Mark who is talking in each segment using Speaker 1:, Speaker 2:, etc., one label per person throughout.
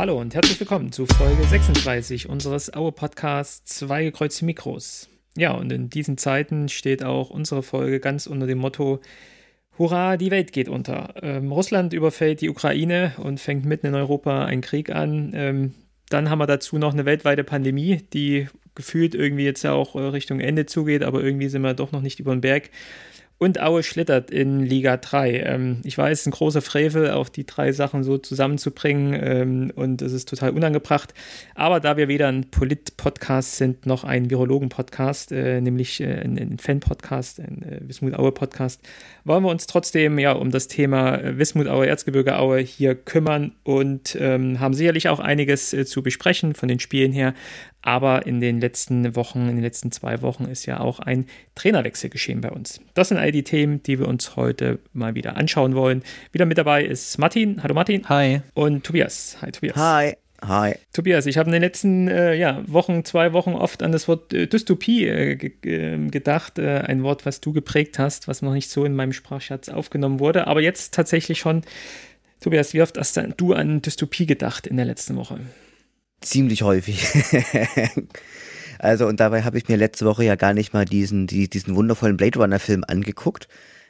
Speaker 1: Hallo und herzlich willkommen zu Folge 36 unseres Aue-Podcasts Zwei gekreuzte Mikros. Ja, und in diesen Zeiten steht auch unsere Folge ganz unter dem Motto Hurra, die Welt geht unter. Ähm, Russland überfällt die Ukraine und fängt mitten in Europa einen Krieg an. Ähm, dann haben wir dazu noch eine weltweite Pandemie, die gefühlt irgendwie jetzt ja auch äh, Richtung Ende zugeht, aber irgendwie sind wir doch noch nicht über den Berg. Und Aue schlittert in Liga 3. Ähm, ich weiß, es ist ein großer Frevel, auch die drei Sachen so zusammenzubringen ähm, und es ist total unangebracht. Aber da wir weder ein Polit-Podcast sind, noch ein Virologen-Podcast, äh, nämlich äh, ein, Fan-Podcast, ein äh, Wismut Aue-Podcast, wollen wir uns trotzdem ja um das Thema äh, Wismut Aue, Erzgebirge Aue hier kümmern und ähm, haben sicherlich auch einiges äh, zu besprechen von den Spielen her. Aber in den letzten Wochen, in den letzten zwei Wochen ist ja auch ein Trainerwechsel geschehen bei uns. Das sind all die Themen, die wir uns heute mal wieder anschauen wollen. Wieder mit dabei ist Martin. Hallo Martin.
Speaker 2: Hi.
Speaker 1: Und Tobias. Hi Tobias.
Speaker 3: Hi. Hi.
Speaker 1: Tobias, ich habe in den letzten äh, ja, Wochen, zwei Wochen oft an das Wort äh, Dystopie äh, ähm, gedacht. Äh, ein Wort, was du geprägt hast, was noch nicht so in meinem Sprachschatz aufgenommen wurde. Aber jetzt tatsächlich schon. Tobias, wie oft hast du an Dystopie gedacht in der letzten Woche?
Speaker 3: Ziemlich häufig. also, und dabei habe ich mir letzte Woche ja gar nicht mal diesen, die, diesen wundervollen Blade Runner-Film angeguckt,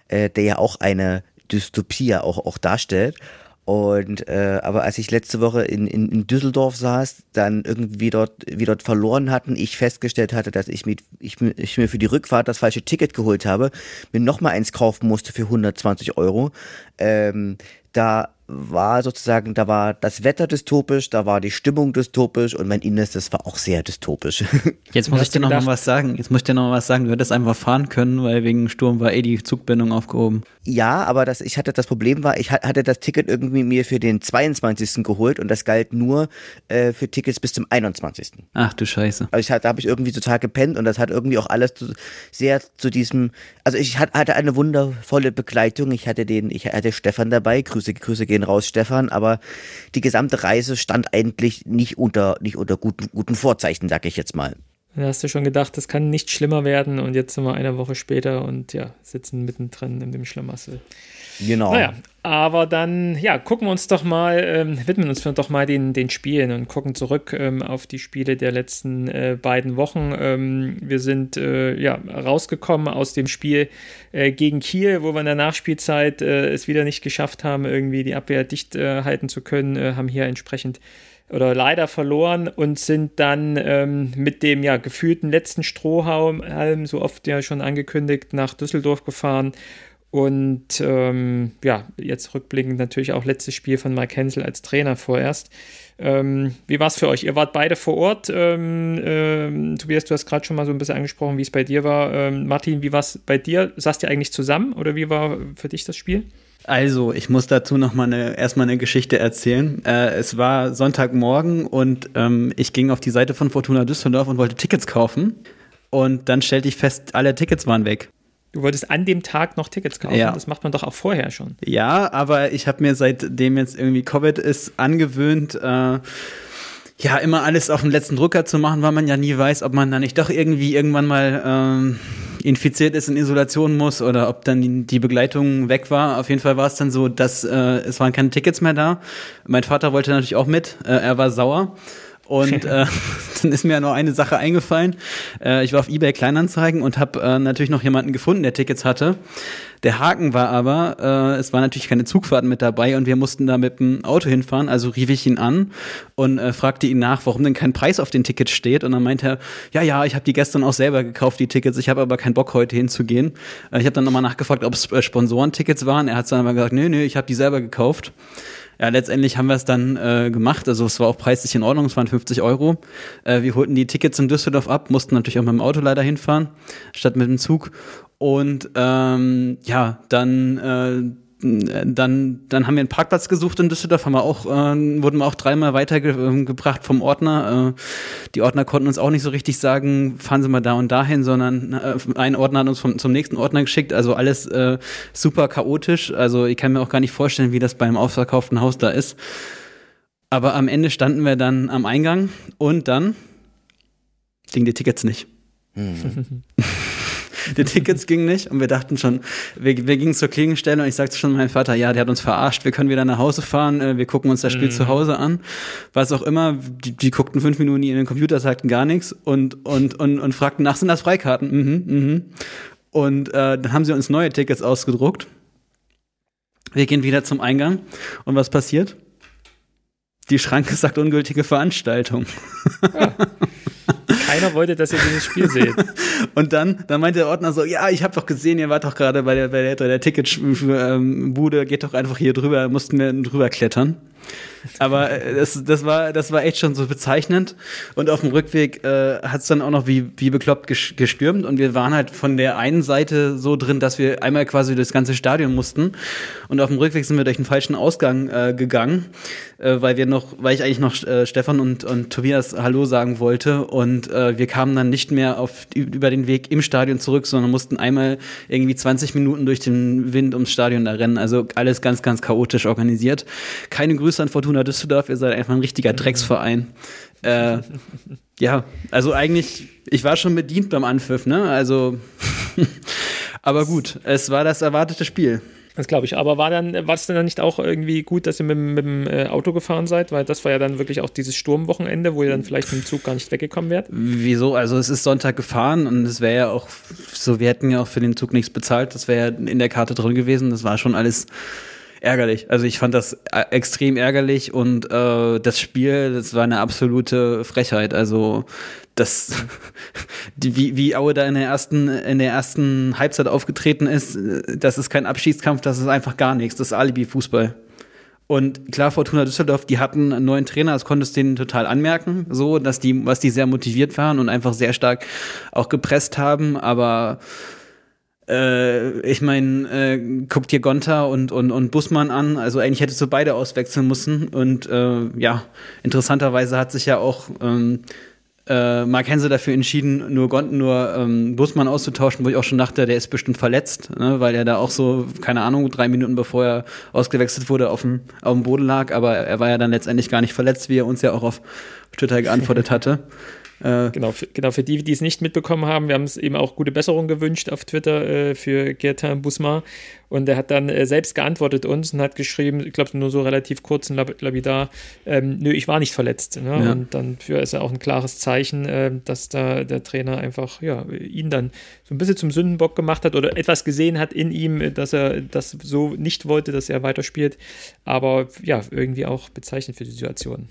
Speaker 3: äh, der ja auch eine Dystopie auch, auch darstellt. Und äh, aber als ich letzte Woche in, in, in Düsseldorf saß, dann irgendwie dort, wie dort verloren hatten, ich festgestellt hatte, dass ich, mit, ich, ich mir für die Rückfahrt das falsche Ticket geholt habe, mir nochmal eins kaufen musste für 120 Euro. Ähm, da war sozusagen, da war das Wetter dystopisch, da war die Stimmung dystopisch und mein Innerstes war auch sehr dystopisch.
Speaker 2: Jetzt muss ich dir noch mal was sagen. Jetzt muss ich dir noch mal was sagen. Du hättest einfach fahren können, weil wegen Sturm war eh die Zugbindung aufgehoben.
Speaker 3: Ja, aber das, ich hatte das Problem war, ich hatte das Ticket irgendwie mir für den 22. geholt und das galt nur äh, für Tickets bis zum 21.
Speaker 2: Ach du Scheiße.
Speaker 3: Also ich hatte, da habe ich irgendwie total gepennt und das hat irgendwie auch alles zu, sehr zu diesem, also ich hatte eine wundervolle Begleitung. Ich hatte den, ich hatte Stefan dabei. Grüße, Grüße gehen raus, Stefan. Aber die gesamte Reise stand eigentlich nicht unter, nicht unter guten, guten Vorzeichen, sag ich jetzt mal.
Speaker 1: Da hast du schon gedacht, das kann nicht schlimmer werden und jetzt sind wir eine Woche später und ja, sitzen mittendrin in dem Schlamassel.
Speaker 3: Genau.
Speaker 1: Naja, aber dann, ja, gucken wir uns doch mal, ähm, widmen uns doch mal den, den Spielen und gucken zurück ähm, auf die Spiele der letzten äh, beiden Wochen. Ähm, wir sind äh, ja rausgekommen aus dem Spiel äh, gegen Kiel, wo wir in der Nachspielzeit äh, es wieder nicht geschafft haben, irgendwie die Abwehr dicht äh, halten zu können, äh, haben hier entsprechend oder leider verloren und sind dann ähm, mit dem ja gefühlten letzten Strohhalm, so oft ja schon angekündigt, nach Düsseldorf gefahren und ähm, ja, jetzt rückblickend natürlich auch letztes Spiel von Mike Hensel als Trainer vorerst. Ähm, wie war es für euch? Ihr wart beide vor Ort. Ähm, ähm, Tobias, du hast gerade schon mal so ein bisschen angesprochen, wie es bei dir war. Ähm, Martin, wie war es bei dir? Saßt ihr eigentlich zusammen oder wie war für dich das Spiel?
Speaker 2: Also, ich muss dazu noch mal eine, erstmal eine Geschichte erzählen. Äh, es war Sonntagmorgen und ähm, ich ging auf die Seite von Fortuna Düsseldorf und wollte Tickets kaufen. Und dann stellte ich fest, alle Tickets waren weg.
Speaker 1: Du wolltest an dem Tag noch Tickets kaufen. Ja. Das macht man doch auch vorher schon.
Speaker 2: Ja, aber ich habe mir seitdem jetzt irgendwie Covid ist angewöhnt, äh, ja, immer alles auf den letzten Drücker zu machen, weil man ja nie weiß, ob man da nicht doch irgendwie irgendwann mal ähm, infiziert ist, in Isolation muss oder ob dann die Begleitung weg war. Auf jeden Fall war es dann so, dass äh, es waren keine Tickets mehr da. Mein Vater wollte natürlich auch mit. Äh, er war sauer. Und äh, dann ist mir ja noch eine Sache eingefallen. Äh, ich war auf eBay Kleinanzeigen und habe äh, natürlich noch jemanden gefunden, der Tickets hatte. Der Haken war aber, äh, es war natürlich keine Zugfahrten mit dabei und wir mussten da mit dem Auto hinfahren. Also rief ich ihn an und äh, fragte ihn nach, warum denn kein Preis auf den Tickets steht. Und dann meinte er, ja, ja, ich habe die gestern auch selber gekauft, die Tickets. Ich habe aber keinen Bock, heute hinzugehen. Äh, ich habe dann nochmal nachgefragt, ob es äh, Sponsorentickets waren. Er hat dann aber gesagt, nee, nee, ich habe die selber gekauft. Ja, letztendlich haben wir es dann äh, gemacht. Also es war auch preislich in Ordnung, es waren 50 Euro. Äh, wir holten die Tickets in Düsseldorf ab, mussten natürlich auch mit dem Auto leider hinfahren, statt mit dem Zug. Und ähm, ja, dann äh, dann, dann haben wir einen Parkplatz gesucht in Düsseldorf, haben wir auch, äh, wurden wir auch dreimal weitergebracht vom Ordner. Äh, die Ordner konnten uns auch nicht so richtig sagen, fahren Sie mal da und dahin, sondern äh, ein Ordner hat uns vom, zum nächsten Ordner geschickt. Also alles äh, super chaotisch. Also ich kann mir auch gar nicht vorstellen, wie das beim ausverkauften Haus da ist. Aber am Ende standen wir dann am Eingang und dann gingen die Tickets nicht. Hm. die Tickets gingen nicht und wir dachten schon, wir, wir gingen zur Klingenstelle und ich sagte schon meinem Vater, ja, der hat uns verarscht, wir können wieder nach Hause fahren, äh, wir gucken uns das Spiel mhm. zu Hause an. Was auch immer, die, die guckten fünf Minuten in den Computer, sagten gar nichts und, und, und, und fragten nach, sind das Freikarten? Mhm, mhm. Und äh, dann haben sie uns neue Tickets ausgedruckt. Wir gehen wieder zum Eingang und was passiert? Die Schranke sagt ungültige Veranstaltung.
Speaker 1: Ja. Keiner wollte, dass ihr dieses Spiel seht.
Speaker 2: Und dann, dann meinte der Ordner so, ja, ich habe doch gesehen, ihr wart doch gerade bei der, bei der, der Ticketbude, geht doch einfach hier drüber, mussten wir drüber klettern. Aber äh, das, das, war, das war echt schon so bezeichnend. Und auf dem Rückweg äh, hat es dann auch noch wie, wie bekloppt gestürmt. Und wir waren halt von der einen Seite so drin, dass wir einmal quasi durchs ganze Stadion mussten. Und auf dem Rückweg sind wir durch den falschen Ausgang äh, gegangen, äh, weil wir noch, weil ich eigentlich noch äh, Stefan und, und Tobias Hallo sagen wollte. Und äh, wir kamen dann nicht mehr auf, über den Weg im Stadion zurück, sondern mussten einmal irgendwie 20 Minuten durch den Wind ums Stadion da rennen. Also alles ganz, ganz chaotisch organisiert. Keine Grüße an Fortuna Düsseldorf, ihr seid einfach ein richtiger Drecksverein. Äh, ja, also eigentlich, ich war schon bedient beim Anpfiff, ne? Also, aber gut, es war das erwartete Spiel.
Speaker 1: Das glaube ich. Aber war dann, war es dann nicht auch irgendwie gut, dass ihr mit, mit dem äh, Auto gefahren seid? Weil das war ja dann wirklich auch dieses Sturmwochenende, wo ihr dann vielleicht mit dem Zug gar nicht weggekommen wärt.
Speaker 2: Wieso? Also es ist Sonntag gefahren und es wäre ja auch, so wir hätten ja auch für den Zug nichts bezahlt. Das wäre ja in der Karte drin gewesen. Das war schon alles ärgerlich. Also ich fand das äh, extrem ärgerlich und äh, das Spiel, das war eine absolute Frechheit. Also das, die, wie, wie Aue da in der ersten, in der ersten Halbzeit aufgetreten ist, das ist kein Abschiedskampf, das ist einfach gar nichts. Das ist Alibi-Fußball. Und klar, Fortuna Düsseldorf, die hatten einen neuen Trainer, das konntest du denen total anmerken, so, dass die, was die sehr motiviert waren und einfach sehr stark auch gepresst haben, aber äh, ich meine, äh, guck dir Gonta und, und, und Busmann an. Also eigentlich hättest du beide auswechseln müssen. Und äh, ja, interessanterweise hat sich ja auch ähm, äh, Mark Hense dafür entschieden, nur Gonten, nur ähm, Busmann auszutauschen, wo ich auch schon dachte, der ist bestimmt verletzt, ne, weil er da auch so, keine Ahnung, drei Minuten bevor er ausgewechselt wurde, auf dem, auf dem Boden lag. Aber er war ja dann letztendlich gar nicht verletzt, wie er uns ja auch auf Twitter geantwortet hatte.
Speaker 1: Äh, genau, für, genau, für die, die es nicht mitbekommen haben, wir haben es eben auch gute Besserung gewünscht auf Twitter äh, für Gertin Busma. Und er hat dann äh, selbst geantwortet uns und hat geschrieben, ich glaube nur so relativ kurz und lapidar, ähm, nö, ich war nicht verletzt. Ne? Ja. Und dann für ist er auch ein klares Zeichen, äh, dass da der Trainer einfach ja, ihn dann so ein bisschen zum Sündenbock gemacht hat oder etwas gesehen hat in ihm, dass er das so nicht wollte, dass er weiterspielt. Aber ja, irgendwie auch bezeichnend für die Situation.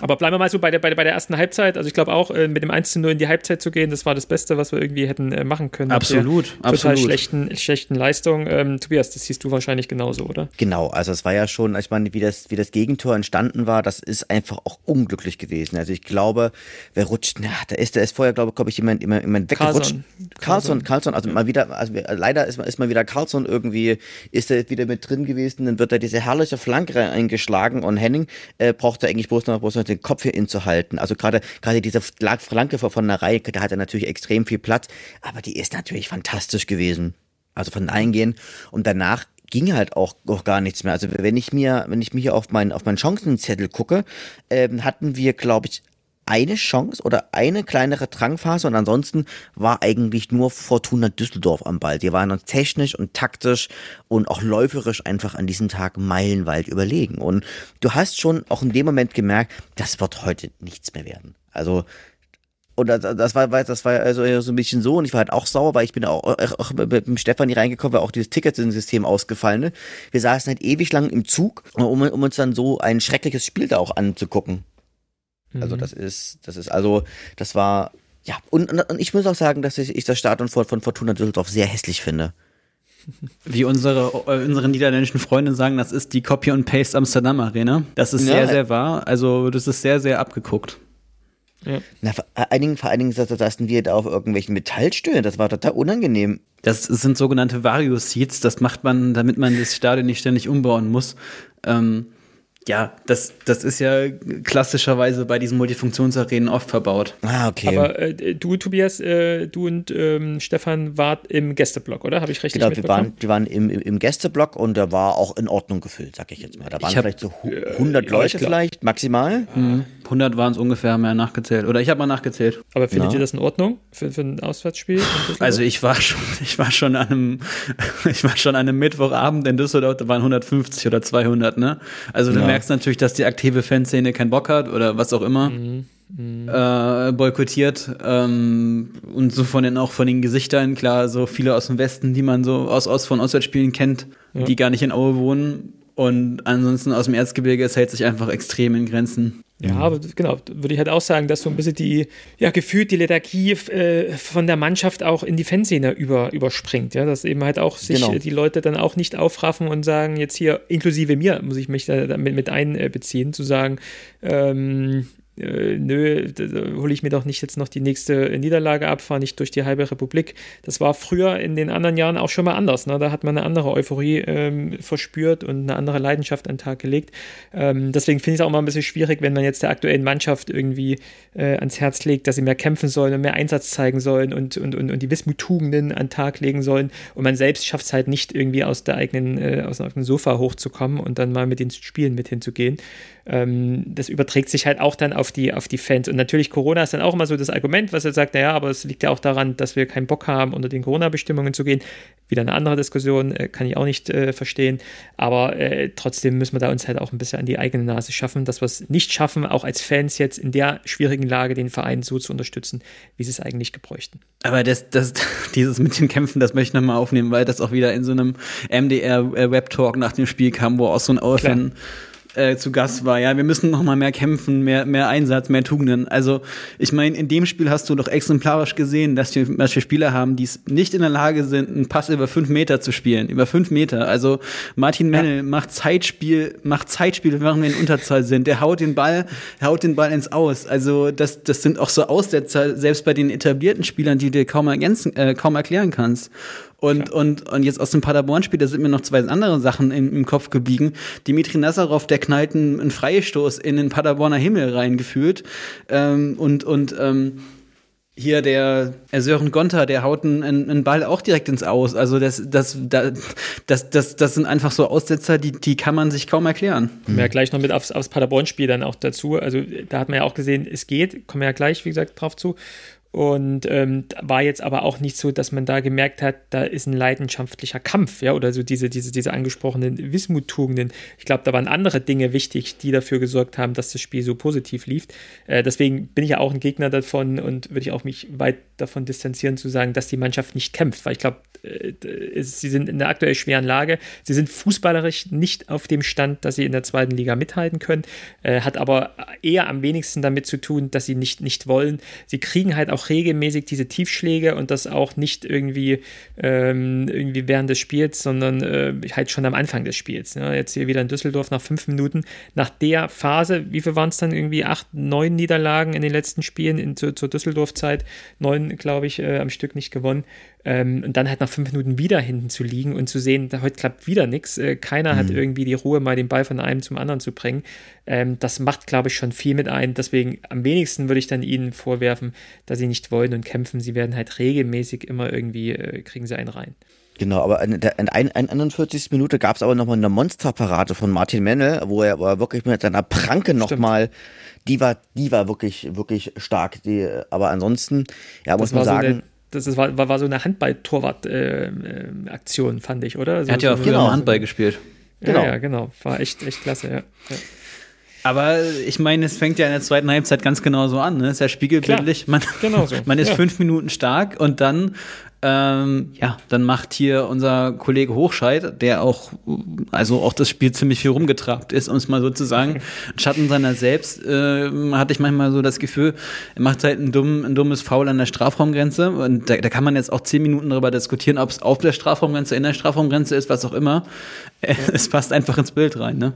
Speaker 1: Aber bleiben wir mal so bei der, bei der, bei der ersten Halbzeit. Also ich glaube auch, äh, mit dem 1 zu 0 in die Halbzeit zu gehen, das war das Beste, was wir irgendwie hätten äh, machen können.
Speaker 2: Absolut,
Speaker 1: total absolut. schlechten, schlechten Leistung. Ähm, Tobias, das siehst du wahrscheinlich genauso, oder?
Speaker 3: Genau, also es war ja schon, ich meine, wie das, wie das Gegentor entstanden war, das ist einfach auch unglücklich gewesen. Also ich glaube, wer rutscht, na, da ist, da ist vorher, glaube, glaube ich, jemand, jemand, jemand weggerutscht. Carlson, Carlson, also mal wieder, also leider ist, ist mal wieder Carlson irgendwie, ist er wieder mit drin gewesen, dann wird da diese herrliche Flanke eingeschlagen und Henning äh, braucht da eigentlich bloß noch, bloß noch den Kopf hier inzuhalten. Also gerade gerade diese Flanke von der Reihe, da hat er natürlich extrem viel Platz, aber die ist natürlich fantastisch gewesen. Also von Eingehen und danach ging halt auch, auch gar nichts mehr. Also wenn ich mir, wenn ich mir hier auf meinen auf meinen Chancenzettel gucke, ähm, hatten wir, glaube ich, eine Chance oder eine kleinere Drangphase und ansonsten war eigentlich nur Fortuna Düsseldorf am Ball. Die waren uns technisch und taktisch und auch läuferisch einfach an diesem Tag meilenweit überlegen. Und du hast schon auch in dem Moment gemerkt, das wird heute nichts mehr werden. Also und das, war, das war also so ein bisschen so und ich war halt auch sauer, weil ich bin auch, auch mit dem Stefan hier reingekommen, weil auch dieses Ticketsystem ausgefallen. Ne? Wir saßen halt ewig lang im Zug, um, um uns dann so ein schreckliches Spiel da auch anzugucken. Also mhm. das ist, das ist, also, das war, ja, und, und ich muss auch sagen, dass ich, ich das Stadion von, von Fortuna Düsseldorf sehr hässlich finde.
Speaker 2: Wie unsere, äh, unsere niederländischen Freunde sagen, das ist die Copy and Paste Amsterdam Arena. Das ist ja. sehr, sehr wahr. Also, das ist sehr, sehr abgeguckt.
Speaker 3: Ja. Na, vor allen Dingen, vor allen Dingen saßen wir da auf irgendwelchen Metallstühlen. Das war total unangenehm.
Speaker 2: Das sind sogenannte Vario-Seats. Das macht man, damit man das Stadion nicht ständig umbauen muss. Ähm, Ja, das, das ist ja klassischerweise bei diesen Multifunktionsarenen oft verbaut.
Speaker 3: Ah, okay.
Speaker 1: Aber äh, du, Tobias, äh, du und ähm, Stefan wart im Gästeblock, oder? Habe ich richtig
Speaker 3: genau, wir waren, wir waren im, im Gästeblock und der war auch in Ordnung gefüllt, sag ich jetzt mal. Da waren
Speaker 2: Ich hab-
Speaker 3: vielleicht so hu- 100
Speaker 1: ja,
Speaker 3: Leute vielleicht, maximal.
Speaker 2: Mhm. 100 waren es ungefähr, mehr nachgezählt. Oder ich habe mal nachgezählt.
Speaker 1: Aber findet
Speaker 3: Ja.
Speaker 1: ihr das in Ordnung für, für ein Auswärtsspiel?
Speaker 2: Also ich war schon, ich war schon an einem, ich war schon an einem Mittwochabend in Düsseldorf, da waren 150 oder 200, ne? Also
Speaker 3: Ja.
Speaker 2: Merkst natürlich, dass die aktive Fanszene keinen Bock hat oder was auch immer. Äh, boykottiert ähm, und so von den auch von den Gesichtern klar so viele aus dem Westen die man so aus, aus von Auswärtsspielen kennt
Speaker 1: Ja.
Speaker 2: die gar nicht in Aue wohnen und ansonsten aus dem Erzgebirge es hält sich einfach extrem in Grenzen
Speaker 1: Ja, aber genau, würde ich halt auch sagen, dass so ein bisschen die, ja, gefühlt die Lethargie äh, von der Mannschaft auch in die Fanszene über, überspringt, ja, dass eben halt auch sich
Speaker 3: Genau.
Speaker 1: die Leute dann auch nicht aufraffen und sagen, jetzt hier, inklusive mir, muss ich mich da damit mit einbeziehen, zu sagen, ähm, äh, nö, hole ich mir doch nicht jetzt noch die nächste Niederlage ab, fahre nicht durch die halbe Republik. Das war früher in den anderen Jahren auch schon mal anders. Ne? Da hat man eine andere Euphorie ähm, verspürt und eine andere Leidenschaft an den Tag gelegt. Ähm, deswegen finde ich es auch mal ein bisschen schwierig, wenn man jetzt der aktuellen Mannschaft irgendwie äh, ans Herz legt, dass sie mehr kämpfen sollen und mehr Einsatz zeigen sollen und, und, und, und die Wismut-Tugenden an den Tag legen sollen. Und man selbst schafft es halt nicht irgendwie aus der eigenen, äh, aus dem eigenen Sofa hochzukommen und dann mal mit den Spielen mit hinzugehen. Ähm, das überträgt sich halt auch dann auf die, auf die Fans. Und natürlich, Corona ist dann auch immer so das Argument, was er sagt, naja, aber es liegt ja auch daran, dass wir keinen Bock haben, unter den Corona-Bestimmungen zu gehen. Wieder eine andere Diskussion, äh, kann ich auch nicht äh, verstehen. Aber äh, trotzdem müssen wir da uns halt auch ein bisschen an die eigene Nase schaffen, dass wir es nicht schaffen, auch als Fans jetzt in der schwierigen Lage den Verein so zu unterstützen, wie sie es eigentlich gebräuchten.
Speaker 2: Aber das, das, dieses mit den Kämpfen, das möchte ich nochmal aufnehmen, weil das auch wieder in so einem MDR-Web-Talk nach dem Spiel kam, wo auch so ein Auer-Fan äh, zu Gast war. Ja, wir müssen noch mal mehr kämpfen, mehr, mehr Einsatz, mehr Tugenden. Also, ich meine, in dem Spiel hast du doch exemplarisch gesehen, dass wir, dass wir Spieler haben, die es nicht in der Lage sind, einen Pass über fünf Meter zu spielen. Über fünf Meter. Also, Martin Mennel macht Zeitspiel, macht Zeitspiel, während wir in Unterzahl sind. Der haut den Ball, haut den Ball ins Aus. Also, das, das sind auch so Aussetzer, selbst bei den etablierten Spielern, die du dir kaum ergänzen, äh, kaum erklären kannst. Und, und, und jetzt aus dem Paderborn-Spiel, da sind mir noch zwei andere Sachen im, im Kopf geblieben. Dimitri Nazarov, der knallt einen, einen Freistoß in den Paderborner Himmel reingefühlt. Ähm, und und ähm, hier der äh, Sören Gonter, der haut einen, einen einen Ball auch direkt ins Aus. Also das, das, das, das, das, das sind einfach so Aussetzer, die, die kann man sich kaum erklären.
Speaker 1: Kommen wir ja gleich noch mit aufs, aufs Paderborn-Spiel dann auch dazu. Also da hat man ja auch gesehen, es geht, kommen wir ja gleich, wie gesagt, drauf zu. Und ähm, war jetzt aber auch nicht so, dass man da gemerkt hat, da ist ein leidenschaftlicher Kampf, ja, oder so diese, diese, diese angesprochenen Wismuttugenden. Ich glaube, da waren andere Dinge wichtig, die dafür gesorgt haben, dass das Spiel so positiv lief. Äh, deswegen bin ich ja auch ein Gegner davon und würde ich auch mich weit davon distanzieren zu sagen, dass die Mannschaft nicht kämpft, weil ich glaube, äh, sie sind in der aktuell schweren Lage. Sie sind fußballerisch nicht auf dem Stand, dass sie in der zweiten Liga mithalten können, äh, hat aber eher am wenigsten damit zu tun, dass sie nicht, nicht wollen. Sie kriegen halt auch regelmäßig diese Tiefschläge und das auch nicht irgendwie, ähm, irgendwie während des Spiels, sondern äh, halt schon am Anfang des Spiels. Ne? Jetzt hier wieder in Düsseldorf nach fünf Minuten. Nach der Phase, wie viel waren es dann irgendwie? Acht, neun Niederlagen in den letzten Spielen in, zur, zur Düsseldorf-Zeit. Neun, glaube ich, äh, am Stück nicht gewonnen. Ähm, und dann halt nach fünf Minuten wieder hinten zu liegen und zu sehen, da heute klappt wieder nichts. Äh, keiner hat irgendwie die Ruhe, mal den Ball von einem zum anderen zu bringen. Ähm, das macht, glaube ich, schon viel mit ein. Deswegen am wenigsten würde ich dann ihnen vorwerfen, dass sie nicht wollen und kämpfen. Sie werden halt regelmäßig immer irgendwie, äh, kriegen sie einen rein.
Speaker 3: Genau, aber in der in ein, ein 41. Minute gab es aber nochmal eine Monsterparade von Martin Mennel, wo er aber wirklich mit seiner Pranke nochmal, die war, die war wirklich, wirklich stark. Die, aber ansonsten, ja, muss
Speaker 1: Das
Speaker 3: man
Speaker 1: war, so das ist, war, war, war so eine Handball-Torwart-Aktion, fand ich, oder? So,
Speaker 2: Er hat ja auch
Speaker 1: so,
Speaker 2: früher
Speaker 3: Genau.
Speaker 2: mal Handball gespielt.
Speaker 1: Ja,
Speaker 3: Genau.
Speaker 1: ja, genau. War echt, echt klasse, ja. ja.
Speaker 2: Aber ich meine, es fängt ja in der zweiten Halbzeit ganz genau so an. Ne? Es ist ja spiegelbildlich. Man,
Speaker 1: genau so.
Speaker 2: man ist
Speaker 1: Ja.
Speaker 2: fünf Minuten stark und dann, ähm, ja, dann macht hier unser Kollege Hochscheid, der auch, also auch das Spiel ziemlich viel rumgetrabt ist, um es mal so zu sagen, Schatten seiner selbst, ähm, hatte ich manchmal so das Gefühl, er macht halt ein, dumm, ein dummes Foul an der Strafraumgrenze und da, da kann man jetzt auch zehn Minuten darüber diskutieren, ob es auf der Strafraumgrenze, in der Strafraumgrenze ist, was auch immer. Es passt einfach ins Bild rein, ne?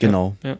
Speaker 3: genau.
Speaker 1: Ja.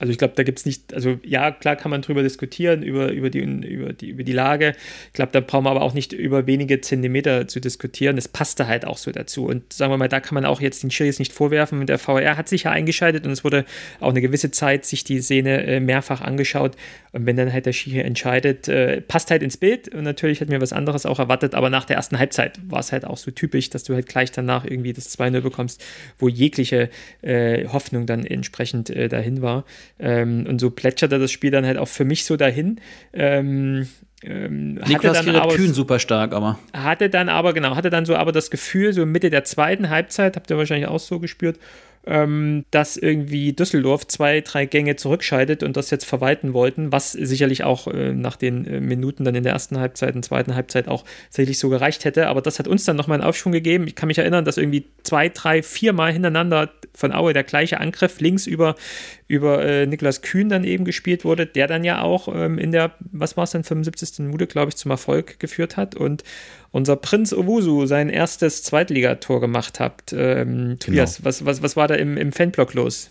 Speaker 1: Also ich glaube, da gibt es nicht, also ja, klar kann man drüber diskutieren, über, über, die, über, die, über die Lage. Ich glaube, da brauchen wir aber auch nicht über wenige Zentimeter zu diskutieren. Das passte halt auch so dazu. Und sagen wir mal, da kann man auch jetzt den Schiris nicht vorwerfen. Der VR hat sich ja eingeschaltet und es wurde auch eine gewisse Zeit sich die Szene äh, mehrfach angeschaut. Und wenn dann halt der Schiri entscheidet, äh, passt halt ins Bild. Und natürlich hätten wir was anderes auch erwartet. Aber nach der ersten Halbzeit war es halt auch so typisch, dass du halt gleich danach irgendwie das 2-0 bekommst, wo jegliche äh, Hoffnung dann entsprechend äh, dahin war. Ähm, und so plätscherte das Spiel dann halt auch für mich so dahin. Ähm,
Speaker 2: ähm, Niklas Kühn super stark, aber.
Speaker 1: Hatte dann aber, genau, hatte dann so aber das Gefühl, so Mitte der zweiten Halbzeit, habt ihr wahrscheinlich auch so gespürt, ähm, dass irgendwie Düsseldorf zwei, drei Gänge zurückscheidet und das jetzt verwalten wollten, was sicherlich auch äh, nach den äh, Minuten dann in der ersten Halbzeit und zweiten Halbzeit auch sicherlich so gereicht hätte. Aber das hat uns dann nochmal einen Aufschwung gegeben. Ich kann mich erinnern, dass irgendwie zwei, drei, vier Mal hintereinander von Aue der gleiche Angriff links über, über äh, Niklas Kühn dann eben gespielt wurde, der dann ja auch ähm, in der, was war es dann, 75. Minute, glaube ich, zum Erfolg geführt hat und unser Prinz Owusu sein erstes Zweitligator gemacht hat. Ähm, Tobias, genau. was, was, was war da im, im Fanblock los?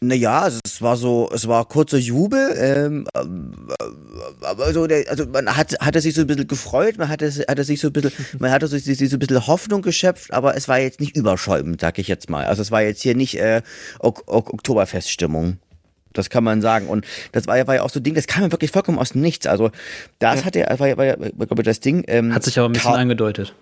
Speaker 3: Naja, also es war so, es war kurzer Jubel, ähm, äh, aber so der, also man hat, hatte sich so ein bisschen gefreut, man hatte, hatte sich so ein bisschen, man hatte sich, sich so ein bisschen Hoffnung geschöpft, aber es war jetzt nicht überschäumend, sag ich jetzt mal. Also es war jetzt hier nicht äh, ok ok Oktoberfeststimmung. Das kann man sagen. Und das war ja, war ja auch so ein Ding, das kam ja wirklich vollkommen aus dem Nichts. Also, das ja. hat er, war ja, war ja, glaube ich, das Ding.
Speaker 2: Ähm, hat sich aber ein bisschen angedeutet.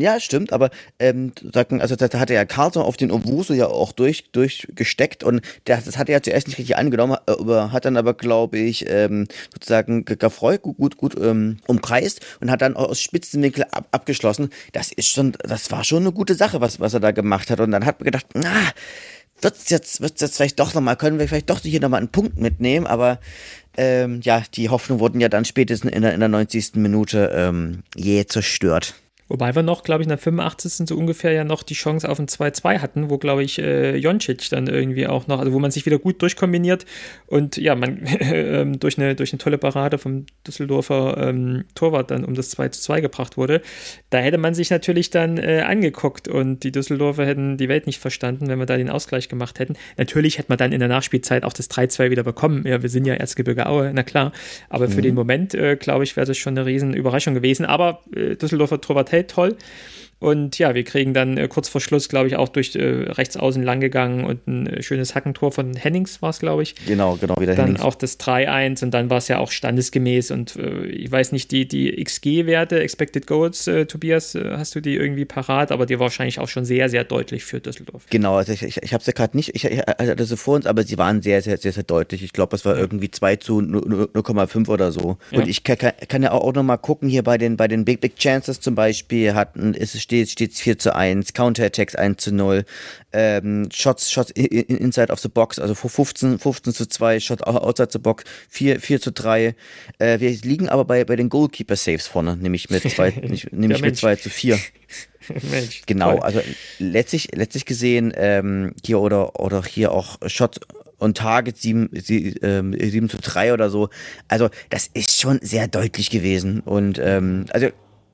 Speaker 3: Ja, stimmt, aber ähm, also da hatte ja Carlson auf den Owusu ja auch durch, durchgesteckt und der, das hat er ja zuerst nicht richtig angenommen, aber äh, hat dann aber, glaube ich, ähm, sozusagen gefreut, gut, gut, gut ähm, umkreist und hat dann aus Spitzenwinkel ab, abgeschlossen. Das ist schon, das war schon eine gute Sache, was, was er da gemacht hat. Und dann hat man gedacht, na, wird's jetzt, wird's jetzt vielleicht doch nochmal, können wir vielleicht doch hier nochmal einen Punkt mitnehmen, aber ähm, ja, die Hoffnung wurden ja dann spätestens in der, in der 90. Minute ähm, je zerstört.
Speaker 1: Wobei wir noch, glaube ich, in der 85. so ungefähr ja noch die Chance auf ein 2-2 hatten, wo, glaube ich, äh, Joncic dann irgendwie auch noch, also wo man sich wieder gut durchkombiniert und ja, man äh, durch, eine, durch eine tolle Parade vom Düsseldorfer ähm, Torwart dann um das 2-2 gebracht wurde. Da hätte man sich natürlich dann äh, angeguckt und die Düsseldorfer hätten die Welt nicht verstanden, wenn wir da den Ausgleich gemacht hätten. Natürlich hätte man dann in der Nachspielzeit auch das 3-2 wieder bekommen. Ja, wir sind ja Erzgebirge Aue, na klar. Aber mhm. für den Moment, äh, glaube ich, wäre das schon eine riesen Überraschung gewesen. Aber äh, Düsseldorfer Torwart hält toll. Und ja, wir kriegen dann äh, kurz vor Schluss, glaube ich, auch durch äh, rechts außen lang gegangen und ein äh, schönes Hackentor von Hennings war es, glaube ich.
Speaker 3: Genau, genau,
Speaker 1: wieder Dann Hennings. auch das 3-1 und dann war es ja auch standesgemäß und äh, ich weiß nicht, die, die XG-Werte, Expected Goals, äh, Tobias, äh, hast du die irgendwie parat, aber die war wahrscheinlich auch schon sehr, sehr deutlich für Düsseldorf.
Speaker 3: Genau, also ich, ich, ich habe sie gerade nicht, ich, ich hatte sie vor uns, aber sie waren sehr, sehr, sehr, sehr deutlich. Ich glaube, es war ja. irgendwie 2 zu 0,5 oder so. Ja. Und ich kann, kann, ja auch noch mal gucken, hier bei den, bei den Big Big Chances zum Beispiel hatten, es steht, steht 4 zu 1, Counterattacks 1 zu 0, ähm, Shots, Shots inside of the box, also 15, 15 zu 2, Shot outside the box, 4, 4 zu 3. Äh, wir liegen aber bei, bei den Goalkeeper-Saves vorne, nämlich mit 2 nämlich mit 2 zu 4. Mensch, genau, toll. also letztlich, letztlich gesehen, ähm, hier oder, oder hier auch Shot und Target 7, 7, ähm, 7 zu 3 oder so. Also, das ist schon sehr deutlich gewesen. Und ähm, also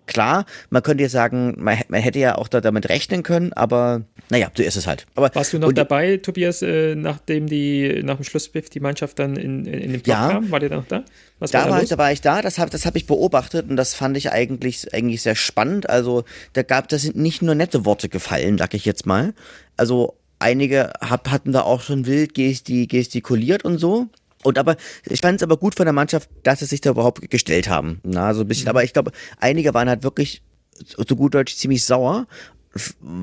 Speaker 3: Klar, man könnte ja sagen, man, man, hätte ja auch da damit rechnen können, aber naja, so ist es halt. Aber,
Speaker 1: Warst du noch dabei, Tobias, äh, nachdem die nach dem Schlusspfiff die Mannschaft dann in, in, in den Block ja, kam? War der noch da?
Speaker 3: Was da, war, da, war, da war ich da, das habe das hab ich beobachtet und das fand ich eigentlich, eigentlich sehr spannend. Also da gab, da sind nicht nur nette Worte gefallen, sag ich jetzt mal. Also einige hab, hatten da auch schon wild gestikuliert und so. Und aber ich fand es aber gut von der Mannschaft, dass sie sich da überhaupt gestellt haben. Na, so ein bisschen. Mhm. Aber ich glaube, einige waren halt wirklich so gut Deutsch ziemlich sauer.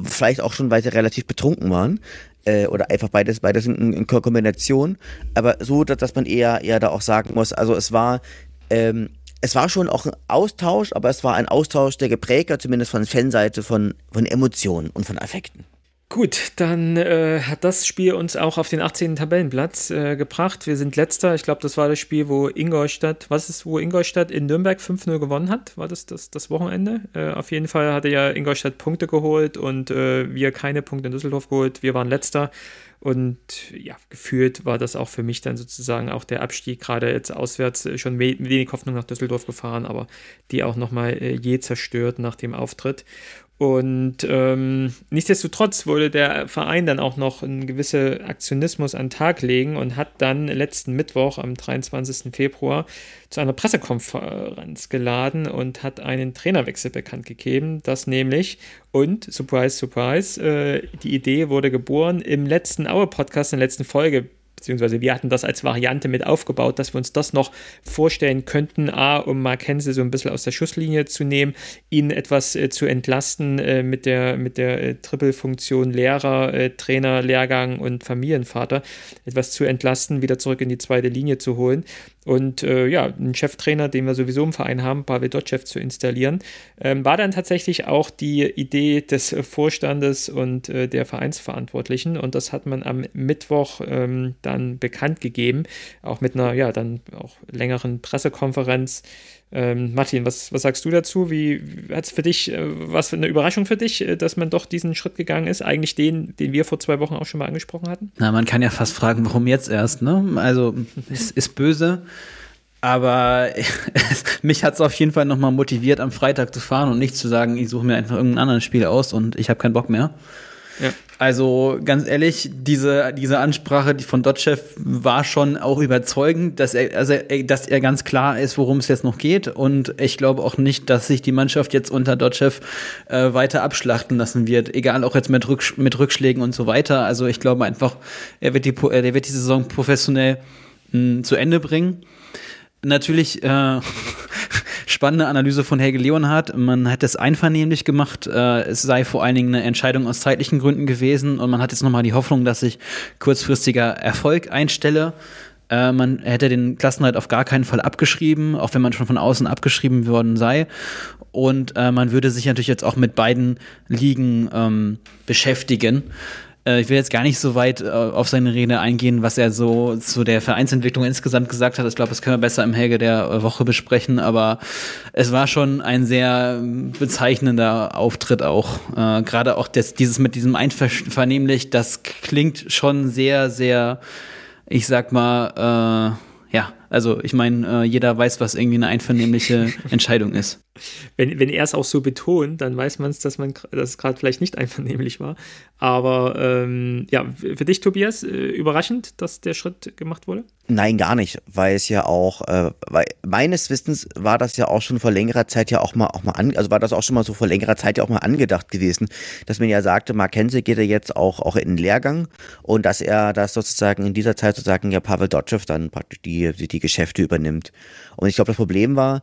Speaker 3: Vielleicht auch schon, weil sie relativ betrunken waren. Äh, oder einfach beides, beides in, in Kombination. Aber so, dass, dass man eher, eher da auch sagen muss, also es war, ähm, es war schon auch ein Austausch, aber es war ein Austausch, der geprägt hat, zumindest von Fanseite, von, von Emotionen und von Affekten.
Speaker 1: Gut, dann äh, hat das Spiel uns auch auf den 18. Tabellenplatz äh, gebracht. Wir sind letzter. Ich glaube, das war das Spiel, wo Ingolstadt, was ist, wo Ingolstadt in Nürnberg 5-0 gewonnen hat? War das das, das Wochenende? Äh, auf jeden Fall hatte ja Ingolstadt Punkte geholt und äh, wir keine Punkte in Düsseldorf geholt. Wir waren letzter. Und ja, gefühlt war das auch für mich dann sozusagen auch der Abstieg, gerade jetzt auswärts äh, schon wenig Hoffnung nach Düsseldorf gefahren, aber die auch nochmal äh, je zerstört nach dem Auftritt. Und ähm, nichtsdestotrotz wollte der Verein dann auch noch einen gewissen Aktionismus an den Tag legen und hat dann letzten Mittwoch am 23. Februar zu einer Pressekonferenz geladen und hat einen Trainerwechsel bekannt gegeben, dass nämlich, und surprise, surprise, äh, die Idee wurde geboren im letzten Aue-Podcast, in der letzten Folge beziehungsweise wir hatten das als Variante mit aufgebaut, dass wir uns das noch vorstellen könnten, A, um Mark Hensel so ein bisschen aus der Schusslinie zu nehmen, ihn etwas äh, zu entlasten äh, mit der, mit der äh, Triple-Funktion Lehrer, äh, Trainer, Lehrgang und Familienvater, etwas zu entlasten, wieder zurück in die zweite Linie zu holen und äh, ja, einen Cheftrainer, den wir sowieso im Verein haben, Pavel Dotschew zu installieren, ähm, war dann tatsächlich auch die Idee des Vorstandes und äh, der Vereinsverantwortlichen und das hat man am Mittwoch ähm, dann bekannt gegeben, auch mit einer ja dann auch längeren Pressekonferenz. Ähm, Martin, was, was sagst du dazu? Wie hat es für dich, äh, was für eine Überraschung für dich, äh, dass man doch diesen Schritt gegangen ist? Eigentlich den, den wir vor zwei Wochen auch schon mal angesprochen hatten?
Speaker 2: Na, man kann ja fast fragen, warum jetzt erst, ne? Also, es ist böse. Aber mich hat es auf jeden Fall nochmal motiviert, am Freitag zu fahren und nicht zu sagen, ich suche mir einfach irgendein anderes Spiel aus und ich habe keinen Bock mehr. Also ganz ehrlich, diese, diese Ansprache von Dotchev war schon auch überzeugend, dass er, also, dass er ganz klar ist, worum es jetzt noch geht. Und ich glaube auch nicht, dass sich die Mannschaft jetzt unter Dotchev äh, weiter abschlachten lassen wird, egal auch jetzt mit, Rücksch mit Rückschlägen und so weiter. Also ich glaube einfach, er wird die, er wird die Saison professionell mh, zu Ende bringen natürlich äh, spannende Analyse von Helge Leonhardt. Man hat es einvernehmlich gemacht. Äh, es sei vor allen Dingen eine Entscheidung aus zeitlichen Gründen gewesen und man hat jetzt nochmal die Hoffnung, dass sich kurzfristiger Erfolg einstelle. Äh, man hätte den Klassenhalt auf gar keinen Fall abgeschrieben, auch wenn man schon von außen abgeschrieben worden sei. Und äh, man würde sich natürlich jetzt auch mit beiden Ligen ähm, beschäftigen. Äh, ich will jetzt gar nicht so weit äh, auf seine Rede eingehen, was er so zu der Vereinsentwicklung insgesamt gesagt hat. Ich glaube, das können wir besser im Helge der äh, Woche besprechen, aber es war schon ein sehr bezeichnender Auftritt auch. Äh, Gerade auch das, dieses mit diesem Einvernehmlich, das klingt schon sehr, sehr, ich sag mal, äh, ja, also ich meine, äh, jeder weiß, was irgendwie eine einvernehmliche Entscheidung ist.
Speaker 1: Wenn, wenn er es auch so betont, dann weiß man es, dass es gerade vielleicht nicht einvernehmlich war. Aber ähm, ja, für dich, Tobias, äh, überraschend, dass der Schritt gemacht wurde?
Speaker 3: Nein, gar nicht, weil es ja auch, äh, weil meines Wissens war das ja auch schon vor längerer Zeit ja auch mal auch mal an, also war das auch schon mal so vor längerer Zeit ja auch mal angedacht gewesen, dass man ja sagte, Mark Hense geht er jetzt auch auch in den Lehrgang und dass er das sozusagen in dieser Zeit sozusagen ja Pavel Dotschew dann praktisch die die Geschäfte übernimmt. Und ich glaube, das Problem war,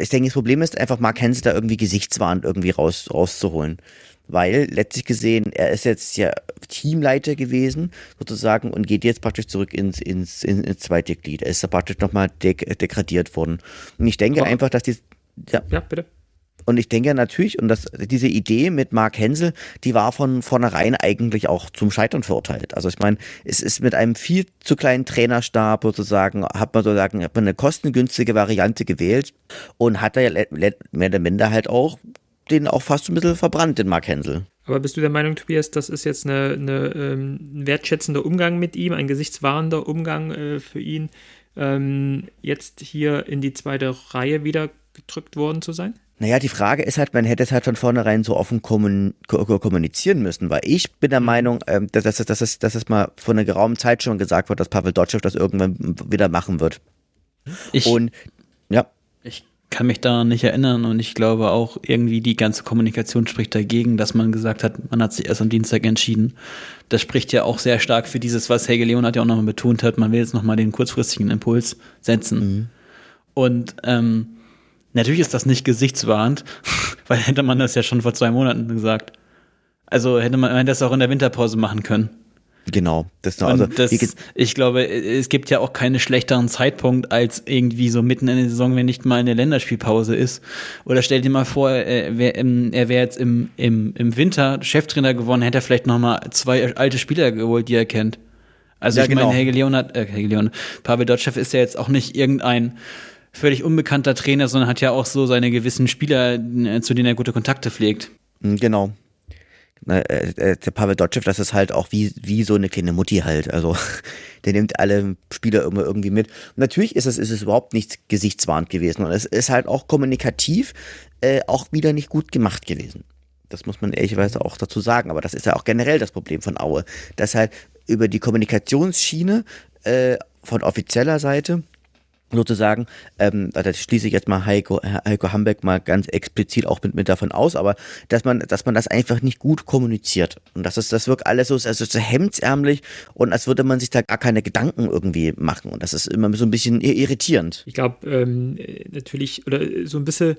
Speaker 3: ich denke, das Problem ist einfach, Mark Hens da irgendwie gesichtswahrend irgendwie raus, rauszuholen. Weil letztlich gesehen, er ist jetzt ja Teamleiter gewesen, sozusagen, und geht jetzt praktisch zurück ins, ins, ins, ins zweite Glied. Er ist da praktisch nochmal dek degradiert worden. Und ich denke Aber, einfach, dass die. Ja, ja bitte. Und ich denke natürlich, und das, diese Idee mit Mark Hensel, die war von vornherein eigentlich auch zum Scheitern verurteilt. Also ich meine, es ist mit einem viel zu kleinen Trainerstab sozusagen, hat man sozusagen hat man eine kostengünstige Variante gewählt und hat da ja mehr oder minder halt auch den auch fast ein bisschen verbrannt, den Mark Hensel.
Speaker 1: Aber bist du der Meinung, Tobias, das ist jetzt eine, eine ähm, wertschätzender Umgang mit ihm, ein gesichtswahrender Umgang äh, für ihn, ähm, jetzt hier in die zweite Reihe wieder gedrückt worden zu sein?
Speaker 3: Naja, die Frage ist halt, man hätte es halt von vornherein so offen kommunizieren müssen, weil ich bin der mhm. Meinung, ähm, dass, dass, dass, dass, dass es mal vor einer geraumen Zeit schon gesagt wird, dass Pavel Dotschew das irgendwann wieder machen wird.
Speaker 2: Ich, und ja. Ich kann mich daran nicht erinnern und ich glaube auch irgendwie die ganze Kommunikation spricht dagegen, dass man gesagt hat, man hat sich erst am Dienstag entschieden. Das spricht ja auch sehr stark für dieses, was Helge Leonhardt ja auch nochmal betont hat, man will jetzt nochmal den kurzfristigen Impuls setzen. Mhm. Und ähm, Natürlich ist das nicht gesichtswahrend, weil hätte man das ja schon vor zwei Monaten gesagt. Also hätte man das auch in der Winterpause machen können.
Speaker 3: Genau,
Speaker 2: das, also, das, ich glaube, es gibt ja auch keinen schlechteren Zeitpunkt als irgendwie so mitten in der Saison, wenn nicht mal eine Länderspielpause ist. Oder stell dir mal vor, er wäre wär jetzt im, im, im Winter Cheftrainer geworden, hätte er vielleicht noch mal zwei alte Spieler geholt, die er kennt. Also ja, ich genau. meine, Helge Leonard, äh, Helge Leonard, Pavel Dotschew ist ja jetzt auch nicht irgendein völlig unbekannter Trainer, sondern hat ja auch so seine gewissen Spieler, äh, zu denen er gute Kontakte pflegt.
Speaker 3: Hm, genau. Äh, äh, der Pavel Dotschew, das ist halt auch wie, wie so eine kleine Mutti halt. Also der nimmt alle Spieler immer irgendwie mit. Natürlich ist es, ist es überhaupt nicht gesichtswahrend gewesen. Und es ist halt auch kommunikativ äh, auch wieder nicht gut gemacht gewesen. Das muss man ehrlicherweise auch dazu sagen. Aber das ist ja auch generell das Problem von Aue, dass halt über die Kommunikationsschiene äh, von offizieller Seite sozusagen, ähm, da schließe ich jetzt mal Heiko, Heiko Hambeck mal ganz explizit auch mit, mit davon aus, aber dass man, dass man das einfach nicht gut kommuniziert. Und das ist, das wirkt alles so, also so hemdsärmlich und als würde man sich da gar keine Gedanken irgendwie machen. Und das ist immer so ein bisschen irritierend.
Speaker 1: Ich glaube, ähm, natürlich, oder so ein bisschen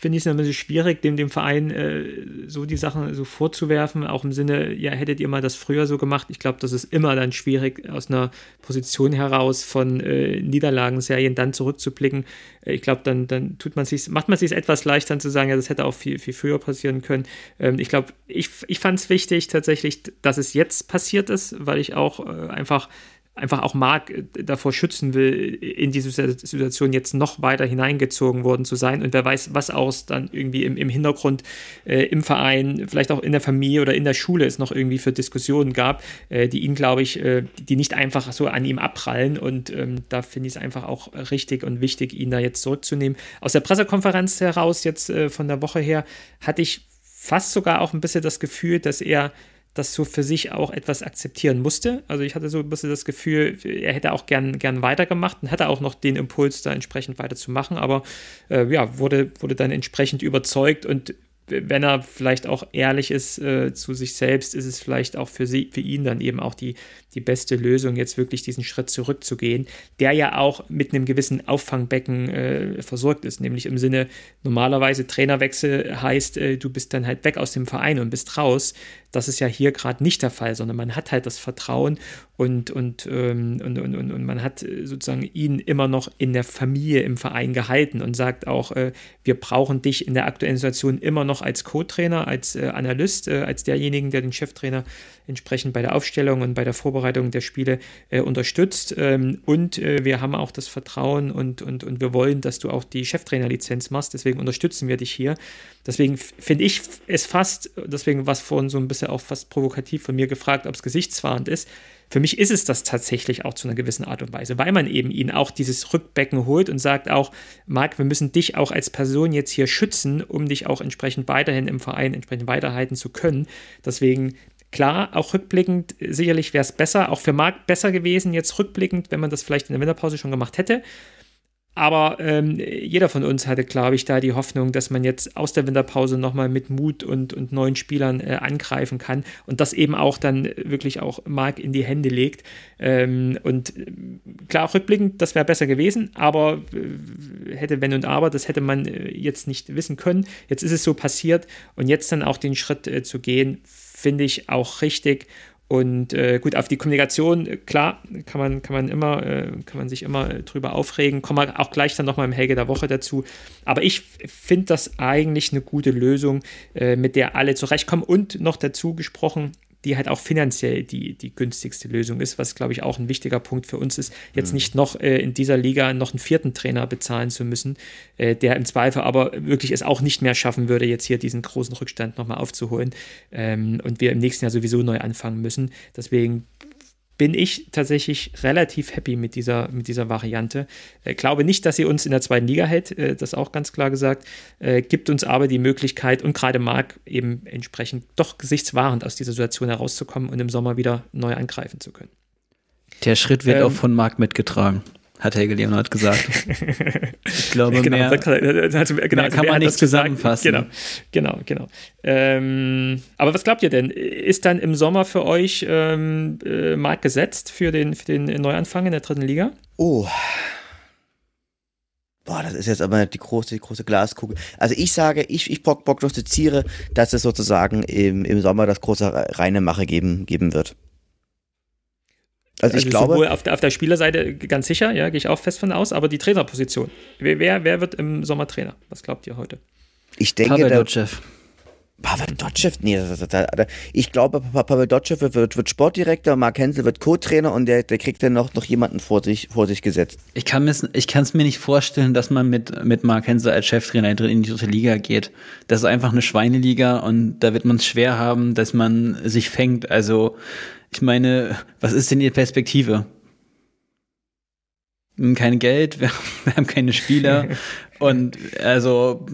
Speaker 1: finde ich es ein bisschen schwierig, dem, dem Verein äh, so die Sachen so vorzuwerfen, auch im Sinne, ja, hättet ihr mal das früher so gemacht. Ich glaube, das ist immer dann schwierig, aus einer Position heraus von äh, Niederlagenserien dann zurückzublicken. Äh, ich glaube, dann, dann tut man sich, macht man sich etwas leichter dann zu sagen, ja, das hätte auch viel, viel früher passieren können. Ähm, ich glaube, ich, ich fand es wichtig tatsächlich, dass es jetzt passiert ist, weil ich auch äh, einfach einfach auch Marc äh, davor schützen will, in diese Situation jetzt noch weiter hineingezogen worden zu sein. Und wer weiß, was aus dann irgendwie im, im Hintergrund äh, im Verein, vielleicht auch in der Familie oder in der Schule es noch irgendwie für Diskussionen gab, äh, die ihn, glaube ich, äh, die nicht einfach so an ihm abprallen. Und ähm, da finde ich es einfach auch richtig und wichtig, ihn da jetzt zurückzunehmen. Aus der Pressekonferenz heraus, jetzt äh, von der Woche her, hatte ich fast sogar auch ein bisschen das Gefühl, dass er das so für sich auch etwas akzeptieren musste. Also ich hatte so ein bisschen das Gefühl, er hätte auch gern, gern weitergemacht und hatte auch noch den Impuls, da entsprechend weiterzumachen, aber äh, ja, wurde, wurde dann entsprechend überzeugt und wenn er vielleicht auch ehrlich ist äh, zu sich selbst, ist es vielleicht auch für, sie, für ihn dann eben auch die, die beste Lösung, jetzt wirklich diesen Schritt zurückzugehen, der ja auch mit einem gewissen Auffangbecken äh, versorgt ist, nämlich im Sinne, normalerweise Trainerwechsel heißt, äh, du bist dann halt weg aus dem Verein und bist raus. Das ist ja hier gerade nicht der Fall, sondern man hat halt das Vertrauen und, und, ähm, und, und, und, und, man hat sozusagen ihn immer noch in der Familie im Verein gehalten und sagt auch, äh, wir brauchen dich in der aktuellen Situation immer noch als Co-Trainer, als äh, Analyst, äh, als derjenigen, der den Cheftrainer entsprechend bei der Aufstellung und bei der Vorbereitung der Spiele äh, unterstützt. Ähm, und äh, wir haben auch das Vertrauen und, und, und wir wollen, dass du auch die Cheftrainerlizenz machst. Deswegen unterstützen wir dich hier. Deswegen finde ich es fast, deswegen war es vorhin so ein bisschen auch fast provokativ von mir gefragt, ob es gesichtsfahrend ist. Für mich ist es das tatsächlich auch zu einer gewissen Art und Weise, weil man eben ihn auch dieses Rückbecken holt und sagt auch, Marc, wir müssen dich auch als Person jetzt hier schützen, um dich auch entsprechend weiterhin im Verein entsprechend weiterhalten zu können. Deswegen Klar, auch rückblickend, sicherlich wäre es besser, auch für Marc besser gewesen, jetzt rückblickend, wenn man das vielleicht in der Winterpause schon gemacht hätte. Aber ähm, jeder von uns hatte, glaube ich, da die Hoffnung, dass man jetzt aus der Winterpause nochmal mit Mut und, und neuen Spielern äh, angreifen kann und das eben auch dann wirklich auch Marc in die Hände legt. Ähm, und äh, klar, rückblickend, das wäre besser gewesen, aber äh, hätte wenn und aber, das hätte man äh, jetzt nicht wissen können. Jetzt ist es so passiert und jetzt dann auch den Schritt äh, zu gehen, finde ich auch richtig. Und äh, gut, auf die Kommunikation, äh, klar, kann man, kann man immer, äh, kann man sich immer drüber aufregen. Kommen wir auch gleich dann nochmal im Helge der Woche dazu. Aber ich finde das eigentlich eine gute Lösung, äh, mit der alle zurechtkommen. Und noch dazu gesprochen, die halt auch finanziell die, die günstigste Lösung ist, was, glaube ich, auch ein wichtiger Punkt für uns ist, jetzt mhm. nicht noch äh, in dieser Liga noch einen vierten Trainer bezahlen zu müssen, äh, der im Zweifel aber wirklich es auch nicht mehr schaffen würde, jetzt hier diesen großen Rückstand nochmal aufzuholen ähm, und wir im nächsten Jahr sowieso neu anfangen müssen. Deswegen bin ich tatsächlich relativ happy mit dieser, mit dieser Variante. Äh, glaube nicht, dass sie uns in der zweiten Liga hält, äh, das auch ganz klar gesagt. Äh, gibt uns aber die Möglichkeit und gerade Marc eben entsprechend doch gesichtswahrend aus dieser Situation herauszukommen und im Sommer wieder neu angreifen zu können.
Speaker 2: Der Schritt wird ähm, auch von Marc mitgetragen hat Helge Leonhardt gesagt. Ich glaube, genau, mehr, also, genau, mehr kann man nicht zusammenfassen.
Speaker 1: Genau, genau, genau. Ähm, aber was glaubt ihr denn? Ist dann im Sommer für euch ähm, äh, Markt gesetzt für den, für den Neuanfang in der dritten Liga?
Speaker 3: Oh. Boah, das ist jetzt aber die große, die große Glaskugel. Also ich sage, ich, ich prognostiziere, dass es sozusagen im, im Sommer das große Reinemache geben, geben wird.
Speaker 1: Also, also ich glaube. Sowohl auf der, auf der Spielerseite ganz sicher, ja, gehe ich auch fest von aus, aber die Trainerposition. Wer, wer, wer wird im Sommer Trainer? Was glaubt ihr heute?
Speaker 3: Ich denke, Pavel Dotschew. Pavel Dotschew? Nee, ich glaube, Pavel Dotschew wird, wird Sportdirektor, Mark Hensel wird Co-Trainer und der, der kriegt dann noch, noch jemanden vor sich, vor sich gesetzt.
Speaker 2: Ich kann es ich mir nicht vorstellen, dass man mit, mit Mark Hensel als Cheftrainer in die dritte Liga geht. Das ist einfach eine Schweineliga und da wird man es schwer haben, dass man sich fängt. Also ich meine, was ist denn Ihre Perspektive? kein Geld, wir, wir haben keine Spieler. Und also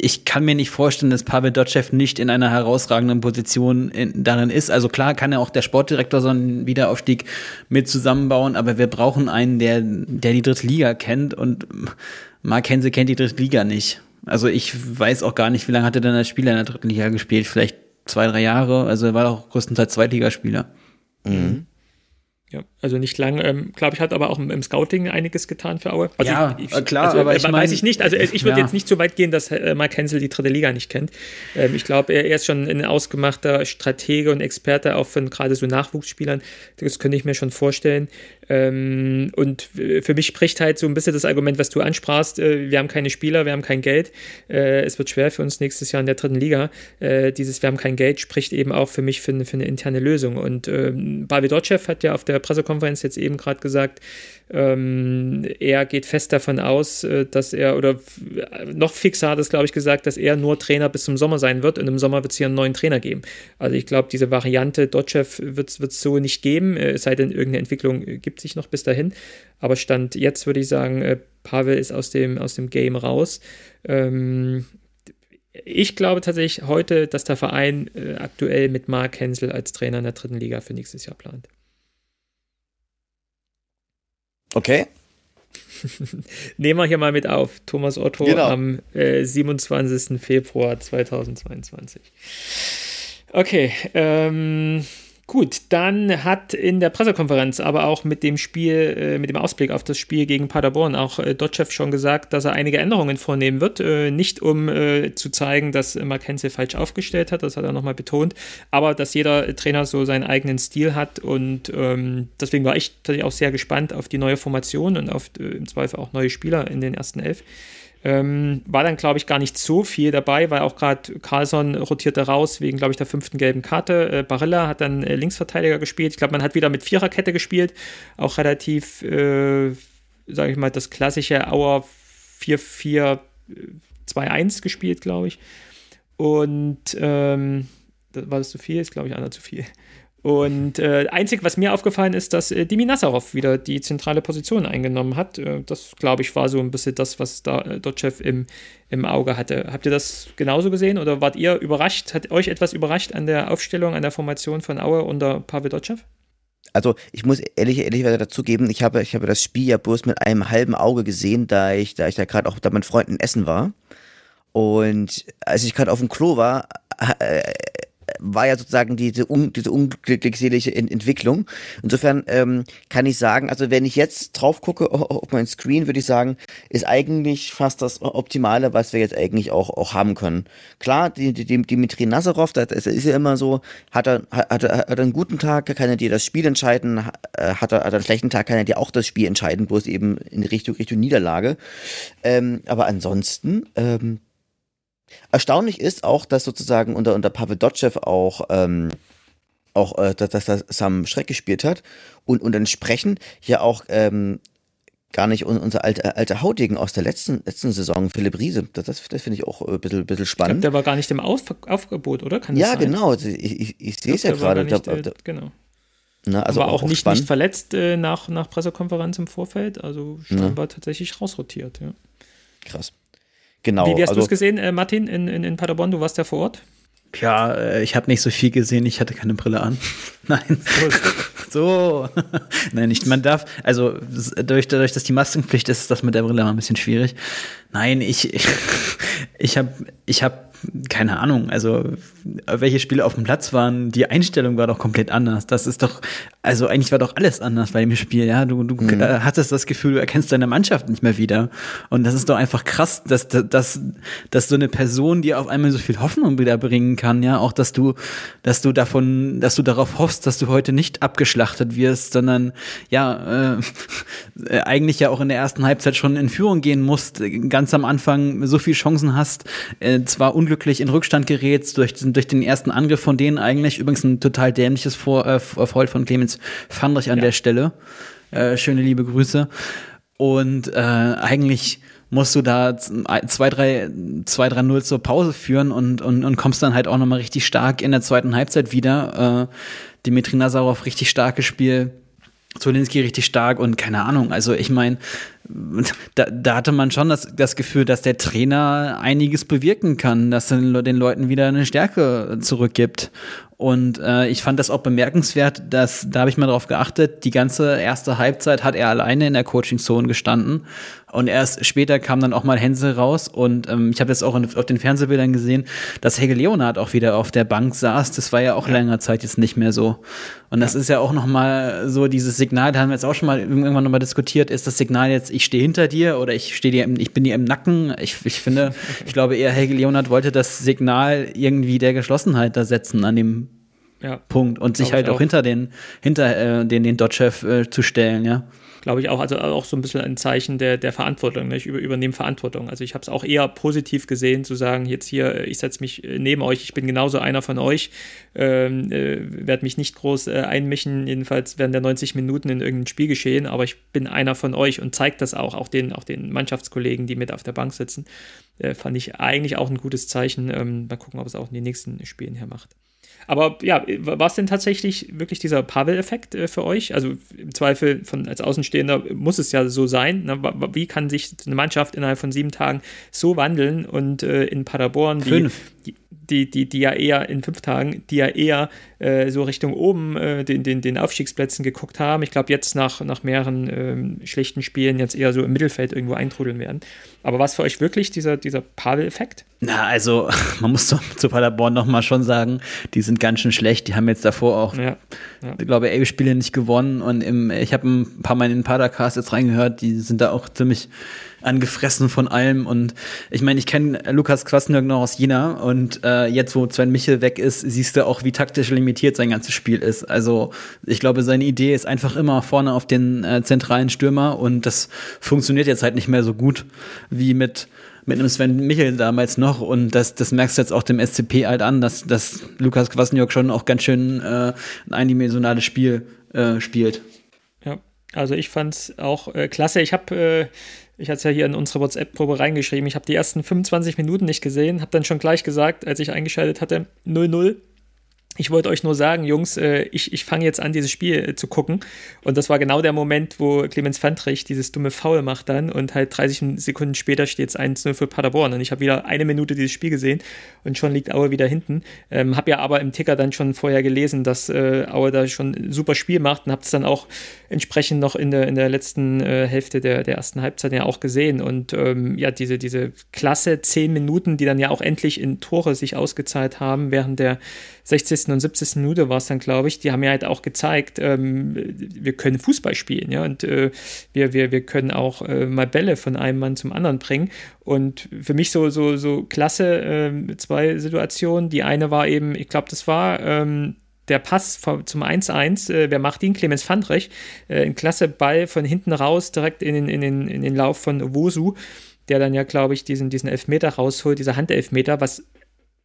Speaker 2: ich kann mir nicht vorstellen, dass Pavel Dotschew nicht in einer herausragenden Position in, darin ist. Also klar kann er auch der Sportdirektor so einen Wiederaufstieg mit zusammenbauen, aber wir brauchen einen, der, der die dritte Liga kennt und Mark Hense kennt die dritte Liga nicht. Also ich weiß auch gar nicht, wie lange hat er denn als Spieler in der dritten Liga gespielt? Vielleicht zwei, drei Jahre. Also er war doch größtenteils Zweitligaspieler.
Speaker 1: Mhm. Ja, also nicht lang. Ähm, glaube ich, hat aber auch im, im, Scouting einiges getan für Aue. Also
Speaker 2: ja,
Speaker 1: ich,
Speaker 2: ich, klar,
Speaker 1: also,
Speaker 2: aber ich
Speaker 1: weiß
Speaker 2: mein,
Speaker 1: ich nicht. Also ich würde ja. jetzt nicht so weit gehen, dass äh, Mike Hensel die dritte Liga nicht kennt. Ähm, ich glaube, er, er, ist schon ein ausgemachter Stratege und Experte auch von gerade so Nachwuchsspielern. Das könnte ich mir schon vorstellen. Ähm, und für mich spricht halt so ein bisschen das Argument, was du ansprachst. Äh, wir haben keine Spieler, wir haben kein Geld. Äh, es wird schwer für uns nächstes Jahr in der dritten Liga. Äh, dieses Wir haben kein Geld spricht eben auch für mich für, für eine interne Lösung. Und ähm, Bavidotschew hat ja auf der Pressekonferenz jetzt eben gerade gesagt, ähm, er geht fest davon aus, äh, dass er, oder noch fixer hat es, glaube ich, gesagt, dass er nur Trainer bis zum Sommer sein wird und im Sommer wird es hier einen neuen Trainer geben. Also ich glaube, diese Variante Dotschew wird es so nicht geben, äh, es sei denn, irgendeine Entwicklung gibt sich noch bis dahin. Aber Stand jetzt würde ich sagen, äh, Pavel ist aus dem, aus dem Game raus. Ähm, ich glaube tatsächlich heute, dass der Verein äh, aktuell mit Mark Hensel als Trainer in der dritten Liga für nächstes Jahr plant.
Speaker 3: Okay.
Speaker 1: Nehmen wir hier mal mit auf. Thomas Otto genau. am äh, 27. Februar 2022. Okay, ähm, Gut, dann hat in der Pressekonferenz, aber auch mit dem Spiel, äh, mit dem Ausblick auf das Spiel gegen Paderborn auch äh, Dotchev schon gesagt, dass er einige Änderungen vornehmen wird. Äh, nicht um äh, zu zeigen, dass Mark Hensel falsch aufgestellt hat, das hat er nochmal betont, aber dass jeder Trainer so seinen eigenen Stil hat und ähm, deswegen war ich tatsächlich auch sehr gespannt auf die neue Formation und auf äh, im Zweifel auch neue Spieler in den ersten elf. Ähm, war dann, glaube ich, gar nicht so viel dabei, weil auch gerade Carlson rotierte raus wegen, glaube ich, der fünften gelben Karte. Äh, Barilla hat dann äh, Linksverteidiger gespielt. Ich glaube, man hat wieder mit Viererkette gespielt. Auch relativ, äh, sage ich mal, das klassische Auer 4-4-2-1 äh, gespielt, glaube ich. Und ähm, war das zu viel? Ist, glaube ich, einer zu viel. Und äh, einzig, was mir aufgefallen ist, dass äh, Dimi Nazarov wieder die zentrale Position eingenommen hat. Äh, das, glaube ich, war so ein bisschen das, was da äh, Dotchev im, im Auge hatte. Habt ihr das genauso gesehen oder wart ihr überrascht? Hat euch etwas überrascht an der Aufstellung, an der Formation von Aue unter Pavel Dotchev?
Speaker 3: Also ich muss ehrlich, ehrlicherweise dazugeben, ich habe, ich habe das Spiel ja bloß mit einem halben Auge gesehen, da ich, da ich da gerade auch da mit Freunden essen war. Und als ich gerade auf dem Klo war, äh, war ja sozusagen diese, un, diese unglückselige Entwicklung. Insofern ähm, kann ich sagen, also wenn ich jetzt drauf gucke auf mein Screen, würde ich sagen, ist eigentlich fast das Optimale, was wir jetzt eigentlich auch, auch haben können. Klar, die, die, Dimitri Nazarov, das ist ja immer so, hat er, hat, er, hat er einen guten Tag, kann er dir das Spiel entscheiden, äh, hat er, hat er einen schlechten Tag, kann er dir auch das Spiel entscheiden, bloß eben in Richtung, Richtung Niederlage. Ähm, aber ansonsten, ähm, Erstaunlich ist auch, dass sozusagen unter, unter Pavel Dotschew auch, ähm, auch äh, dass, dass das Sam Schreck gespielt hat und, und entsprechend ja auch ähm, gar nicht unser alter alte Hautigen aus der letzten, letzten Saison, Philipp Riese. Das, das, das finde ich auch ein bisschen, bisschen spannend. Ich
Speaker 1: glaub, der war gar nicht im Auf Aufgebot, oder?
Speaker 3: Kann ja, genau. Ich, ich, ich sehe es ja gerade.
Speaker 1: Äh, genau. Na, also aber auch, auch nicht, nicht verletzt äh, nach, nach Pressekonferenz im Vorfeld. Also Stamm war tatsächlich rausrotiert, ja.
Speaker 3: Krass. Genau.
Speaker 1: Wie, wie hast also, du es gesehen, äh, Martin, in, in, in Paderborn? Du warst ja vor Ort.
Speaker 2: Ja, äh, ich habe nicht so viel gesehen, ich hatte keine Brille an. Nein. so. Nein, nicht. Man darf, also dadurch, dadurch, dass die Maskenpflicht ist, ist das mit der Brille mal ein bisschen schwierig. Nein, ich, ich, ich habe ich hab keine Ahnung, also welche Spiele auf dem Platz waren, die Einstellung war doch komplett anders. Das ist doch, also eigentlich war doch alles anders bei dem Spiel, ja. Du, du mhm. hattest das Gefühl, du erkennst deine Mannschaft nicht mehr wieder. Und das ist doch einfach krass, dass, dass, dass so eine Person dir auf einmal so viel Hoffnung wieder bringen kann, ja. Auch, dass du, dass du davon, dass du darauf hoffst, dass du heute nicht abgeschlachtet wirst, sondern ja, äh, eigentlich ja auch in der ersten Halbzeit schon in Führung gehen musst, ganz am Anfang so viele Chancen hast, äh, zwar unglücklich unglücklich in Rückstand gerät durch, durch den ersten Angriff von denen eigentlich. Übrigens ein total dämliches Vor äh, Foul von Clemens Fandrich an ja. der Stelle. Äh, schöne liebe Grüße. Und äh, eigentlich musst du da 2-3-0 zur Pause führen und, und, und kommst dann halt auch nochmal richtig stark in der zweiten Halbzeit wieder. Äh, Dimitri Nazarov richtig starkes Spiel Zolinski richtig stark und keine Ahnung. Also ich meine, da, da hatte man schon das, das Gefühl, dass der Trainer einiges bewirken kann, dass er den Leuten wieder eine Stärke zurückgibt. Und äh, ich fand das auch bemerkenswert, dass, da habe ich mal drauf geachtet, die ganze erste Halbzeit hat er alleine in der Coaching-Zone gestanden. Und erst später kam dann auch mal Hänsel raus. Und ähm, ich habe jetzt auch auf den Fernsehbildern gesehen, dass Helge Leonard auch wieder auf der Bank saß. Das war ja auch ja. länger Zeit jetzt nicht mehr so. Und das ja. ist ja auch noch mal so dieses Signal, da haben wir jetzt auch schon mal irgendwann noch mal diskutiert, ist das Signal jetzt, ich stehe hinter dir oder ich stehe dir, im, ich bin dir im Nacken. Ich, ich finde, ich glaube eher Helge Leonard wollte das Signal irgendwie der Geschlossenheit da setzen an dem ja. Punkt und sich halt auch, auch, hinter den hinter äh, den den Dodge-Chef äh, zu stellen, ja
Speaker 1: glaube ich, auch, also auch so ein bisschen ein Zeichen der, der Verantwortung. Ne? Ich über, übernehme Verantwortung. Also ich habe es auch eher positiv gesehen, zu sagen, jetzt hier, äh, ich setze mich äh, neben euch, ich bin genauso einer von euch, ähm, äh, werde mich nicht groß äh, einmischen, jedenfalls während der 90 Minuten in irgendein Spiel geschehen, aber ich bin einer von euch und zeigt das auch, auch den, auch den Mannschaftskollegen, die mit auf der Bank sitzen. Äh, fand ich eigentlich auch ein gutes Zeichen. Ähm, mal gucken, ob es auch in den nächsten Spielen her macht. Aber ja, war es denn tatsächlich wirklich dieser Pavel-Effekt äh, für euch? Also im Zweifel von als Außenstehender muss es ja so sein. Ne? Wie kann sich eine Mannschaft innerhalb von sieben Tagen so wandeln und äh, in Paderborn, die, die, die, die, die ja eher in fünf Tagen, die ja eher äh, so Richtung oben äh, den, den, den Aufstiegsplätzen geguckt haben. Ich glaube, jetzt nach, nach mehreren ähm, schlechten Spielen jetzt eher so im Mittelfeld irgendwo eintrudeln werden. Aber was für euch wirklich dieser, dieser Pavel-Effekt?
Speaker 2: Na, also man muss zu, zu Paderborn nochmal schon sagen, die sind ganz schön schlecht. Die haben jetzt davor auch, ja, ja. ich glaube, elf Spiele nicht gewonnen. Und im, ich habe ein paar Mal in den Padercast jetzt reingehört, die sind da auch ziemlich angefressen von allem. Und ich meine, ich kenne Lukas Kwasniok noch aus Jena und äh, jetzt, wo Sven Michel weg ist, siehst du auch, wie taktisch limitiert sein ganzes Spiel ist. Also ich glaube, seine Idee ist einfach immer vorne auf den äh, zentralen Stürmer und das funktioniert jetzt halt nicht mehr so gut wie mit mit einem Sven Michel damals noch und das, das merkst du jetzt auch dem SCP halt an, dass, dass Lukas Kwasniok schon auch ganz schön äh, ein eindimensionales Spiel äh, spielt.
Speaker 1: Ja, also ich fand's auch äh, klasse. Ich habe äh, ich hatte es ja hier in unsere WhatsApp-Probe reingeschrieben. Ich habe die ersten 25 Minuten nicht gesehen, habe dann schon gleich gesagt, als ich eingeschaltet hatte, 0-0 ich wollte euch nur sagen, Jungs, äh, ich, ich fange jetzt an, dieses Spiel äh, zu gucken. Und das war genau der Moment, wo Clemens Fandrich dieses dumme Foul macht dann und halt 30 Sekunden später steht es 1-0 für Paderborn. Und ich habe wieder eine Minute dieses Spiel gesehen und schon liegt Aue wieder hinten. Ähm, habe ja aber im Ticker dann schon vorher gelesen, dass äh, Aue da schon ein super Spiel macht und habe es dann auch entsprechend noch in der, in der letzten äh, Hälfte der, der ersten Halbzeit ja auch gesehen. Und ähm, ja, diese, diese klasse 10 Minuten, die dann ja auch endlich in Tore sich ausgezahlt haben, während der 60. und 70. Minute war es dann, glaube ich, die haben ja halt auch gezeigt, ähm, wir können Fußball spielen, ja, und äh, wir, wir, wir können auch äh, mal Bälle von einem Mann zum anderen bringen. Und für mich so, so, so klasse äh, zwei Situationen. Die eine war eben, ich glaube, das war ähm, der Pass zum 1-1, äh, wer macht ihn? Clemens Fandrich. Äh, ein klasse Ball von hinten raus, direkt in den, in den, in den Lauf von Wosu, der dann ja, glaube ich, diesen, diesen Elfmeter rausholt, dieser Handelfmeter, was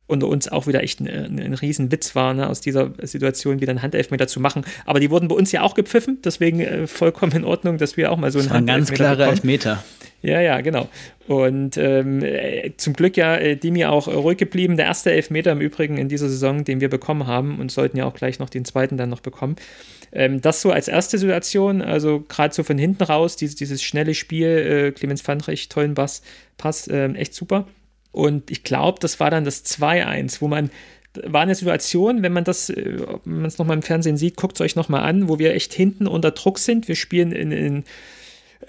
Speaker 1: unter uns auch wieder echt ein, ein, ein Riesenwitz war, ne, aus dieser Situation wieder einen Handelfmeter zu machen. Aber die wurden bei uns ja auch gepfiffen, deswegen äh, vollkommen in Ordnung, dass wir auch mal so einen
Speaker 2: Handelfmeter ein ganz klarer Elfmeter.
Speaker 1: Ja, ja, genau. Und ähm, äh, zum Glück ja äh, Dimi auch äh, ruhig geblieben. Der erste Elfmeter im Übrigen in dieser Saison, den wir bekommen haben und sollten ja auch gleich noch den zweiten dann noch bekommen. Ähm, das so als erste Situation, also gerade so von hinten raus, dieses, dieses schnelle Spiel, äh, Clemens Fandrich, tollen Bass, Pass, ähm, echt super. Und ich glaube, das war dann das 2-1, wo man war eine Situation, wenn man das, äh, wenn man es nochmal im Fernsehen sieht, guckt es euch nochmal an, wo wir echt hinten unter Druck sind. Wir spielen in, in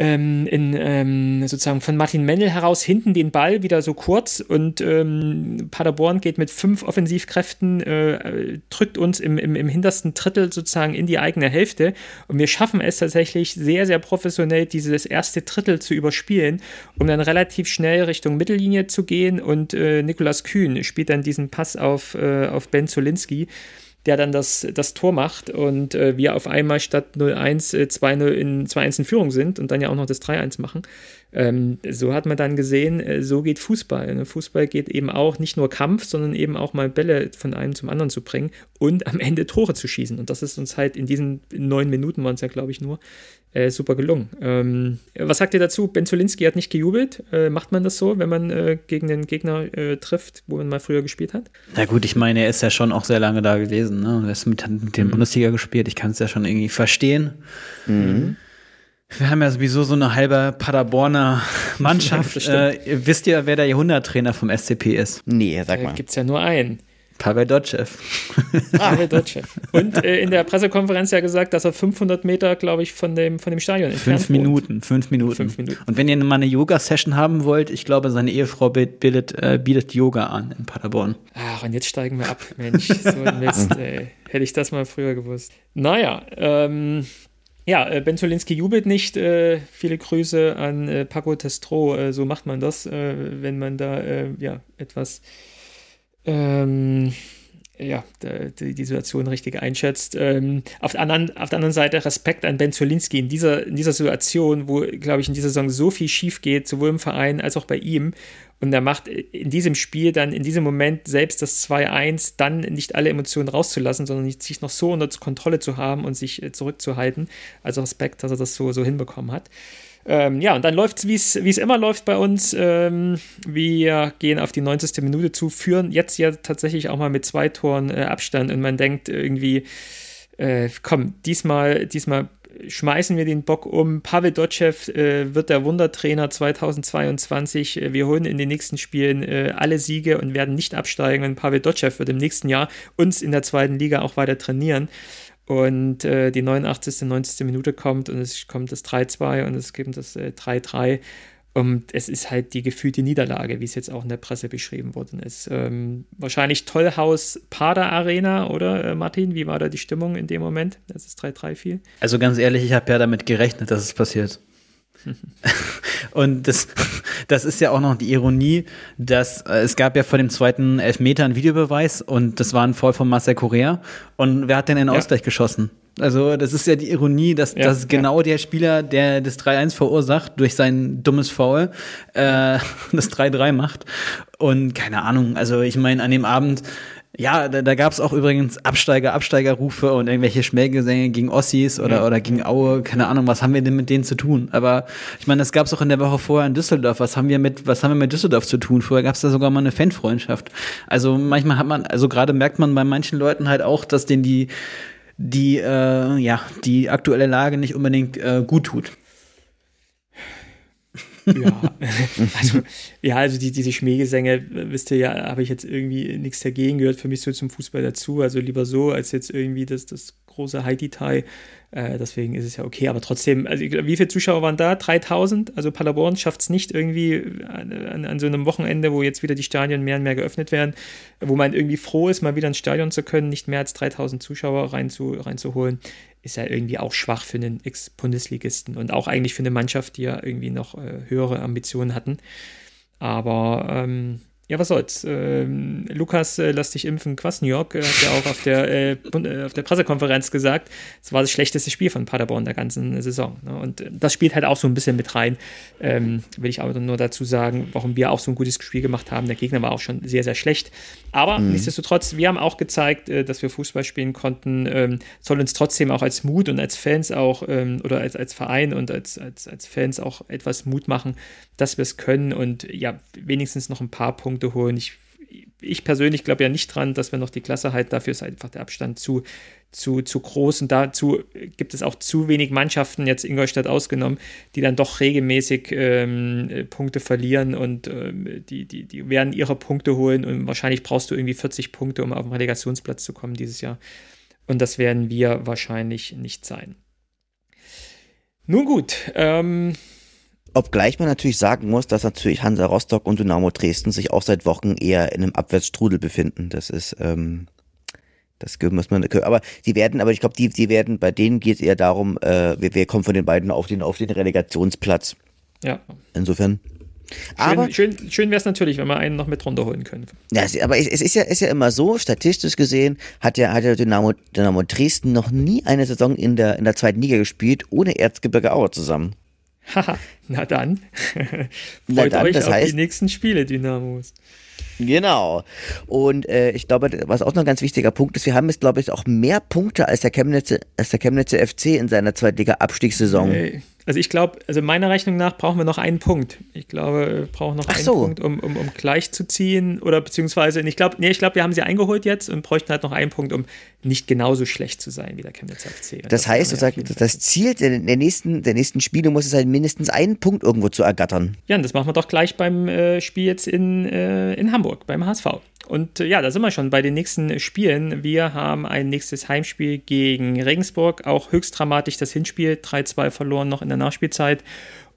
Speaker 1: ähm, in, ähm, sozusagen von Martin Mendel heraus hinten den Ball wieder so kurz und ähm, Paderborn geht mit fünf Offensivkräften, äh, drückt uns im, im, im hintersten Drittel sozusagen in die eigene Hälfte. Und wir schaffen es tatsächlich sehr, sehr professionell, dieses erste Drittel zu überspielen, um dann relativ schnell Richtung Mittellinie zu gehen. Und äh, Nikolas Kühn spielt dann diesen Pass auf, äh, auf Ben Zolinski der dann das, das Tor macht und äh, wir auf einmal statt 0-1 äh, 2-0 in 2-1 in Führung sind und dann ja auch noch das 3-1 machen. Ähm, so hat man dann gesehen, äh, so geht Fußball. Ne? Fußball geht eben auch nicht nur Kampf, sondern eben auch mal Bälle von einem zum anderen zu bringen und am Ende Tore zu schießen. Und das ist uns halt in diesen neun Minuten waren es ja, glaube ich, nur, äh, super gelungen. Ähm, was sagt ihr dazu? Ben Zolinski hat nicht gejubelt. Äh, macht man das so, wenn man äh, gegen den Gegner äh, trifft, wo man mal früher gespielt hat?
Speaker 2: Na gut, ich meine, er ist ja schon auch sehr lange da gewesen. Ne? Er ist mit, mit dem mhm. Bundesliga gespielt. Ich kann es ja schon irgendwie verstehen. Mhm. Wir haben ja sowieso so eine halbe Paderborner Mannschaft. äh, wisst ihr, wer der Jahrhunderttrainer vom SCP ist?
Speaker 3: Nee, sag
Speaker 1: mal. Da gibt es ja nur einen.
Speaker 2: Pavel Dotschew.
Speaker 1: Pavel Dotschew. Und äh, in der Pressekonferenz ja gesagt, dass er 500 Meter, glaube ich, von dem, von dem Stadion
Speaker 2: entfernt Fünf Minuten, fünf Minuten. Fünf Minuten. Und wenn ihr mal eine Yoga-Session haben wollt, ich glaube, seine Ehefrau bietet, äh, bietet Yoga an in Paderborn.
Speaker 1: Ach, und jetzt steigen wir ab. Mensch, so ein Mist, ey. Hätte ich das mal früher gewusst. Naja, ähm, ja, äh, Ben Zolinski jubelt nicht. Äh, viele Grüße an äh, Paco Testro. Äh, so macht man das, äh, wenn man da äh, ja, etwas ähm, ja, die, die, Situation richtig einschätzt. Ähm, auf, der anderen, auf der anderen Seite Respekt an Ben Zolinski in dieser, in dieser Situation, wo, glaube ich, in dieser Saison so viel schief geht, sowohl im Verein als auch bei ihm. Und er macht in diesem Spiel dann, in diesem Moment selbst das 2-1, dann nicht alle Emotionen rauszulassen, sondern sich noch so unter Kontrolle zu haben und sich äh, zurückzuhalten. Also Respekt, dass er das so, so hinbekommen hat. Ähm, ja, und dann läuft es, wie es immer läuft bei uns. Ähm, wir gehen auf die 90. Minute zu, führen jetzt ja tatsächlich auch mal mit zwei Toren äh, Abstand und man denkt irgendwie, äh, komm, diesmal, diesmal schmeißen wir den Bock um. Pavel Dotschew äh, wird der Wundertrainer 2022. Äh, wir holen in den nächsten Spielen äh, alle Siege und werden nicht absteigen. Und Pavel Dotschew wird im nächsten Jahr uns in der zweiten Liga auch weiter trainieren. Und äh, die 89., 90. Minute kommt und es kommt das 3-2 und es gibt das äh, 3-3. Und es ist halt die gefühlte Niederlage, wie es jetzt auch in der Presse beschrieben worden ist. Ähm, wahrscheinlich Tollhaus Pader Arena, oder äh, Martin? Wie war da die Stimmung in dem Moment, als es 3-3 fiel?
Speaker 2: Also ganz ehrlich, ich habe ja damit gerechnet, dass es passiert. Und das, das ist ja auch noch die Ironie, dass äh, es gab ja vor dem zweiten Elfmeter einen Videobeweis und das war ein Foul von Marcel Correa. Und wer hat denn den ja. Ausgleich geschossen? Also, das ist ja die Ironie, dass, ja, dass genau ja. der Spieler, der das 3-1 verursacht, durch sein dummes Foul äh, das 3-3 macht. Und keine Ahnung, also ich meine, an dem Abend ja, da, da gab es auch übrigens Absteiger, Absteigerrufe und irgendwelche Schmähgesänge gegen Ossis oder, ja. oder gegen Aue. Keine Ahnung, was haben wir denn mit denen zu tun? Aber ich meine, das gab es auch in der Woche vorher in Düsseldorf. Was haben wir mit, was haben wir mit Düsseldorf zu tun? Vorher gab es da sogar mal eine Fanfreundschaft. Also manchmal hat man, also gerade merkt man bei manchen Leuten halt auch, dass denen die, die, äh, ja, die aktuelle Lage nicht unbedingt äh, gut tut.
Speaker 1: Ja, also, ja, also die, diese Schmähgesänge, wisst ihr ja, habe ich jetzt irgendwie nichts dagegen gehört. Für mich so zum Fußball dazu. Also lieber so, als jetzt irgendwie das, das große Haiti-Tai. Äh, deswegen ist es ja okay. Aber trotzdem, also wie viele Zuschauer waren da? 3000? Also Paderborn schafft es nicht irgendwie an, an, an, so einem Wochenende, wo jetzt wieder die Stadien mehr und mehr geöffnet werden, wo man irgendwie froh ist, mal wieder ins Stadion zu können, nicht mehr als 3000 Zuschauer reinzu, reinzuholen ist ja irgendwie auch schwach für einen Ex-Bundesligisten und auch eigentlich für eine Mannschaft, die ja irgendwie noch äh, höhere Ambitionen hatten. Aber ähm, ja, was soll's. Ähm, Lukas, äh, lass dich impfen, Kwasniok, äh, hat ja auch auf der, äh, äh, auf der Pressekonferenz gesagt, es war das schlechteste Spiel von Paderborn der ganzen Saison. Ne? Und äh, das spielt halt auch so ein bisschen mit rein. Ähm, will ich aber nur dazu sagen, warum wir auch so ein gutes Spiel gemacht haben. Der Gegner war auch schon sehr, sehr schlecht. Aber mhm. nichtsdestotrotz, wir haben auch gezeigt, äh, dass wir Fußball spielen konnten. Ähm, soll uns trotzdem auch als Mut und als Fans auch ähm, oder als, als Verein und als, als, als Fans auch etwas Mut machen, dass wir es können und ja, wenigstens noch ein paar Punkte holen. Ich, ich persönlich glaube ja nicht dran, dass wir noch die Klasse halten. Dafür ist einfach der Abstand zu, zu, zu groß und dazu gibt es auch zu wenig Mannschaften, jetzt Ingolstadt ausgenommen, die dann doch regelmäßig ähm, Punkte verlieren und ähm, die, die, die werden ihre Punkte holen und wahrscheinlich brauchst du irgendwie 40 Punkte, um auf den Relegationsplatz zu kommen dieses Jahr. Und das werden wir wahrscheinlich nicht sein. Nun gut, ähm,
Speaker 3: Obgleich man natürlich sagen muss, dass natürlich Hansa Rostock und Dynamo Dresden sich auch seit Wochen eher in einem Abwärtsstrudel befinden. Das ist, ähm, das muss man, aber die werden, aber ich glaube, die, die werden, bei denen geht es eher darum, äh, wer, wer kommt von den beiden auf den, auf den Relegationsplatz.
Speaker 1: Ja.
Speaker 3: Insofern.
Speaker 1: Schön, aber schön, schön wäre es natürlich, wenn wir einen noch mit runterholen können.
Speaker 3: Ja, aber es ist ja, ist ja immer so, statistisch gesehen hat ja, hat ja Dynamo, Dynamo Dresden noch nie eine Saison in der, in der zweiten Liga gespielt, ohne Erzgebirge Aue zusammen.
Speaker 1: Haha, na dann. Freut dann, euch auf heißt, die nächsten Spiele, Dynamos.
Speaker 3: Genau. Und äh, ich glaube, was auch noch ein ganz wichtiger Punkt ist, wir haben jetzt, glaube ich, auch mehr Punkte als der Chemnitzer, als der Chemnitzer FC in seiner Zweitliga-Abstiegssaison.
Speaker 1: Hey. Also ich glaube, also meiner Rechnung nach brauchen wir noch einen Punkt. Ich glaube, wir brauchen noch
Speaker 3: Ach
Speaker 1: einen
Speaker 3: so.
Speaker 1: Punkt, um, um, um gleich zu ziehen. Oder beziehungsweise, ich glaube, nee, ich glaube, wir haben sie eingeholt jetzt und bräuchten halt noch einen Punkt, um nicht genauso schlecht zu sein wie der Chemnitzer FC. Und
Speaker 3: Das heißt,
Speaker 1: wir auf
Speaker 3: sozusagen,
Speaker 1: jeden
Speaker 3: das Ziel der, der, nächsten, der nächsten Spiele muss es sein, mindestens einen Punkt irgendwo zu ergattern.
Speaker 1: Ja, und das machen wir doch gleich beim äh, Spiel jetzt in, äh, in Hamburg, beim HSV. Und äh, ja, da sind wir schon bei den nächsten Spielen. Wir haben ein nächstes Heimspiel gegen Regensburg, auch höchst dramatisch das Hinspiel, 3-2 verloren noch in der Nachspielzeit.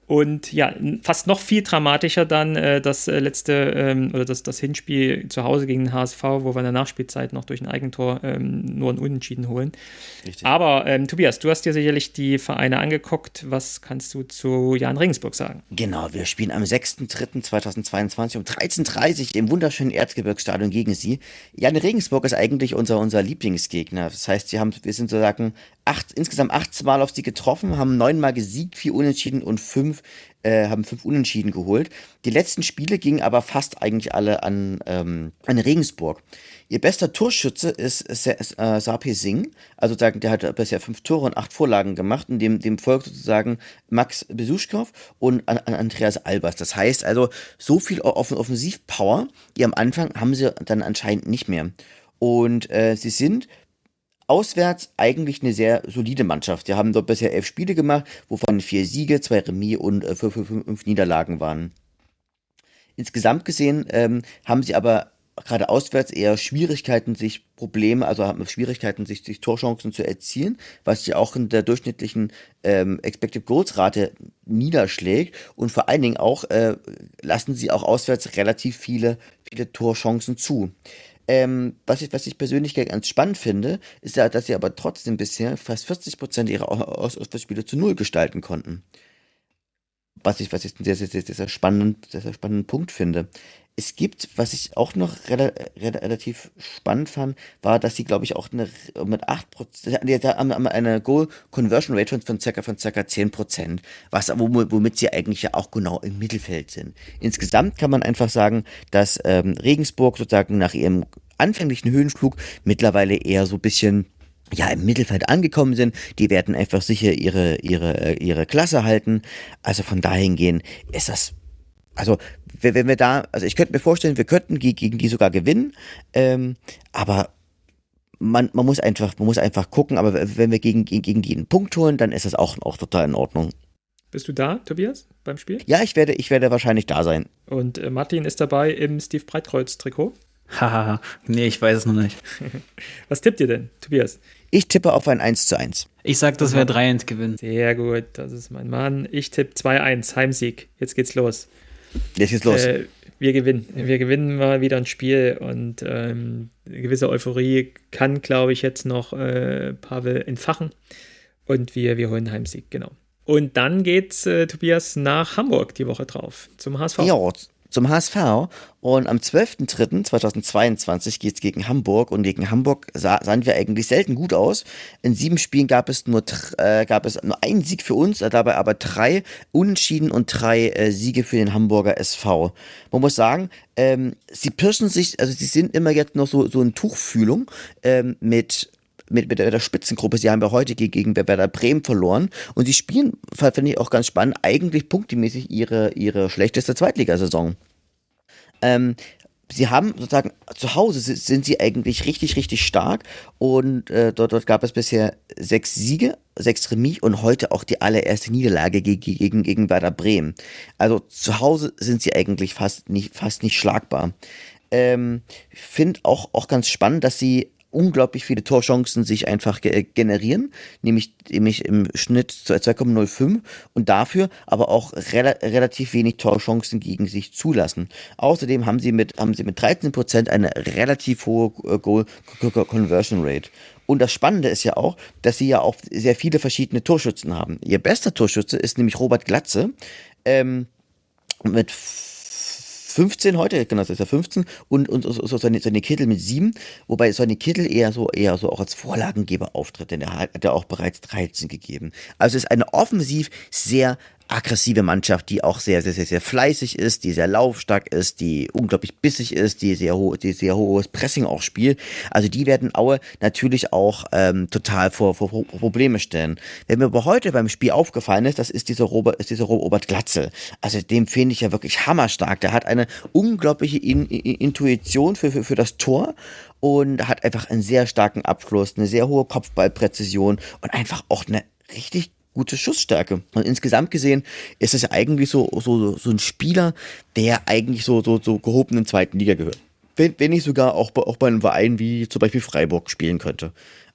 Speaker 1: Und ja, fast noch viel dramatischer dann äh, das äh, letzte ähm, oder das, das Hinspiel zu Hause gegen den HSV, wo wir in der Nachspielzeit noch durch ein Eigentor ähm, nur ein Unentschieden holen.
Speaker 3: Richtig.
Speaker 1: Aber ähm, Tobias, du hast dir sicherlich die Vereine angeguckt. Was kannst du zu Jan Regensburg sagen?
Speaker 3: Genau, wir spielen am 6.3.2022 um 13.30 Uhr im wunderschönen Erzgebirgsstadion gegen sie. Jan Regensburg ist eigentlich unser, unser Lieblingsgegner. Das heißt, sie haben, wir sind sozusagen acht, insgesamt 18 Mal auf sie getroffen, haben neunmal gesiegt, vier Unentschieden und fünf, äh, haben fünf Unentschieden geholt. Die letzten Spiele gingen aber fast eigentlich alle an, ähm, an Regensburg. Ihr bester Torschütze ist, äh, Sapi Singh, also sozusagen, der hat bisher fünf Tore und acht Vorlagen gemacht, und dem, dem folgt sozusagen Max Besuschkow und an, an Andreas Albers. Das heißt also, so viel Off Offensivpower, wie am Anfang, haben sie dann anscheinend nicht mehr. Und äh, sie sind auswärts eigentlich eine sehr solide Mannschaft. Sie haben dort bisher elf Spiele gemacht, wovon vier Siege, zwei Remis und äh, fünf, fünf, fünf Niederlagen waren. Insgesamt gesehen ähm, haben sie aber gerade auswärts eher Schwierigkeiten, sich Probleme, also haben Schwierigkeiten, sich, sich Torchancen zu erzielen, was sich auch in der durchschnittlichen ähm, Expected Goals Rate niederschlägt und vor allen Dingen auch äh, lassen sie auch auswärts relativ viele, viele Torchancen zu. Ähm, was, ich, was ich persönlich ganz spannend finde, ist ja, dass sie aber trotzdem bisher fast 40% ihrer Aus Auswärtsspiele zu Null gestalten konnten. Was ich, was ich einen sehr, sehr, sehr, sehr, spannenden, sehr, sehr spannenden Punkt finde. Es gibt, was ich auch noch rela rela relativ spannend fand, war, dass sie, glaube ich, auch eine, mit 8%, die haben eine Goal Conversion Rate von, von circa, von circa 10%, was, womit sie eigentlich ja auch genau im Mittelfeld sind. Insgesamt kann man einfach sagen, dass ähm, Regensburg sozusagen nach ihrem anfänglichen Höhenflug mittlerweile eher so bisschen ja, im Mittelfeld angekommen sind. Die werden einfach sicher ihre, ihre, ihre Klasse halten. Also von dahin gehen ist das, also wenn wir da, also ich könnte mir vorstellen, wir könnten gegen die sogar gewinnen, ähm, aber man, man muss einfach, man muss einfach gucken, aber wenn wir gegen, gegen die einen Punkt holen, dann ist das auch, auch total in Ordnung.
Speaker 1: Bist du da, Tobias, beim Spiel?
Speaker 3: Ja, ich werde, ich werde wahrscheinlich da sein.
Speaker 1: Und äh, Martin ist dabei im Steve Breitkreuz-Trikot.
Speaker 2: Haha, nee, ich weiß es noch nicht.
Speaker 1: Was tippt ihr denn, Tobias?
Speaker 3: Ich tippe auf ein 1 zu 1.
Speaker 2: Ich sag, das wäre 3-1 Gewinn.
Speaker 1: Sehr gut, das ist mein Mann. Ich tippe 2-1, Heimsieg. Jetzt geht's los.
Speaker 3: Jetzt geht's los.
Speaker 1: Äh, wir gewinnen. Wir gewinnen mal wieder ein Spiel und ähm, eine gewisse Euphorie kann, glaube ich, jetzt noch äh, Pavel entfachen. Und wir, wir holen einen Heimsieg, genau. Und dann geht's, äh, Tobias, nach Hamburg die Woche drauf, zum HSV.
Speaker 3: Ja, zum HSV. Und am 12.03.2022 geht es gegen Hamburg. Und gegen Hamburg sah, sahen wir eigentlich selten gut aus. In sieben Spielen gab es nur, äh, gab es nur einen Sieg für uns, dabei aber drei Unentschieden und drei äh, Siege für den Hamburger SV. Man muss sagen, ähm, sie pirschen sich, also sie sind immer jetzt noch so, so in Tuchfühlung ähm, mit mit, mit der Spitzengruppe. Sie haben ja heute gegen Werder Bremen verloren und sie spielen, finde ich auch ganz spannend, eigentlich punktemäßig ihre, ihre schlechteste Zweitligasaison. Ähm, sie haben sozusagen zu Hause sind sie eigentlich richtig, richtig stark und äh, dort, dort gab es bisher sechs Siege, sechs Remis und heute auch die allererste Niederlage gegen, gegen, gegen Werder Bremen. Also zu Hause sind sie eigentlich fast nicht, fast nicht schlagbar. Ähm, Finde auch, auch ganz spannend, dass sie unglaublich viele Torchancen sich einfach ge generieren, nämlich, nämlich im Schnitt 2,05 und dafür aber auch re relativ wenig Torchancen gegen sich zulassen. Außerdem haben sie mit, haben sie mit 13% eine relativ hohe Goal Conversion Rate. Und das Spannende ist ja auch, dass sie ja auch sehr viele verschiedene Torschützen haben. Ihr bester Torschütze ist nämlich Robert Glatze ähm, mit 15 heute, genau, das ist ja 15 und, und so seine, seine Kittel mit 7, wobei seine Kittel eher so eher so auch als Vorlagengeber auftritt, denn er hat ja auch bereits 13 gegeben. Also ist eine offensiv sehr aggressive Mannschaft, die auch sehr, sehr, sehr, sehr fleißig ist, die sehr laufstark ist, die unglaublich bissig ist, die sehr, ho die sehr hohes Pressing auch spielt. Also die werden Aue natürlich auch ähm, total vor, vor, Probleme stellen. Wenn mir aber heute beim Spiel aufgefallen ist, das ist dieser Robert, ist dieser Robert Glatzel. Also dem finde ich ja wirklich hammerstark. Der hat eine unglaubliche In In Intuition für, für, für das Tor und hat einfach einen sehr starken Abschluss, eine sehr hohe Kopfballpräzision und einfach auch eine richtig gute Schussstärke. Und insgesamt gesehen ist es ja eigentlich so, so, so ein Spieler, der eigentlich so, so, so gehobenen zweiten Liga gehört. Wenn, wenn nicht sogar auch, auch bei einem Verein wie zum Beispiel Freiburg spielen könnte.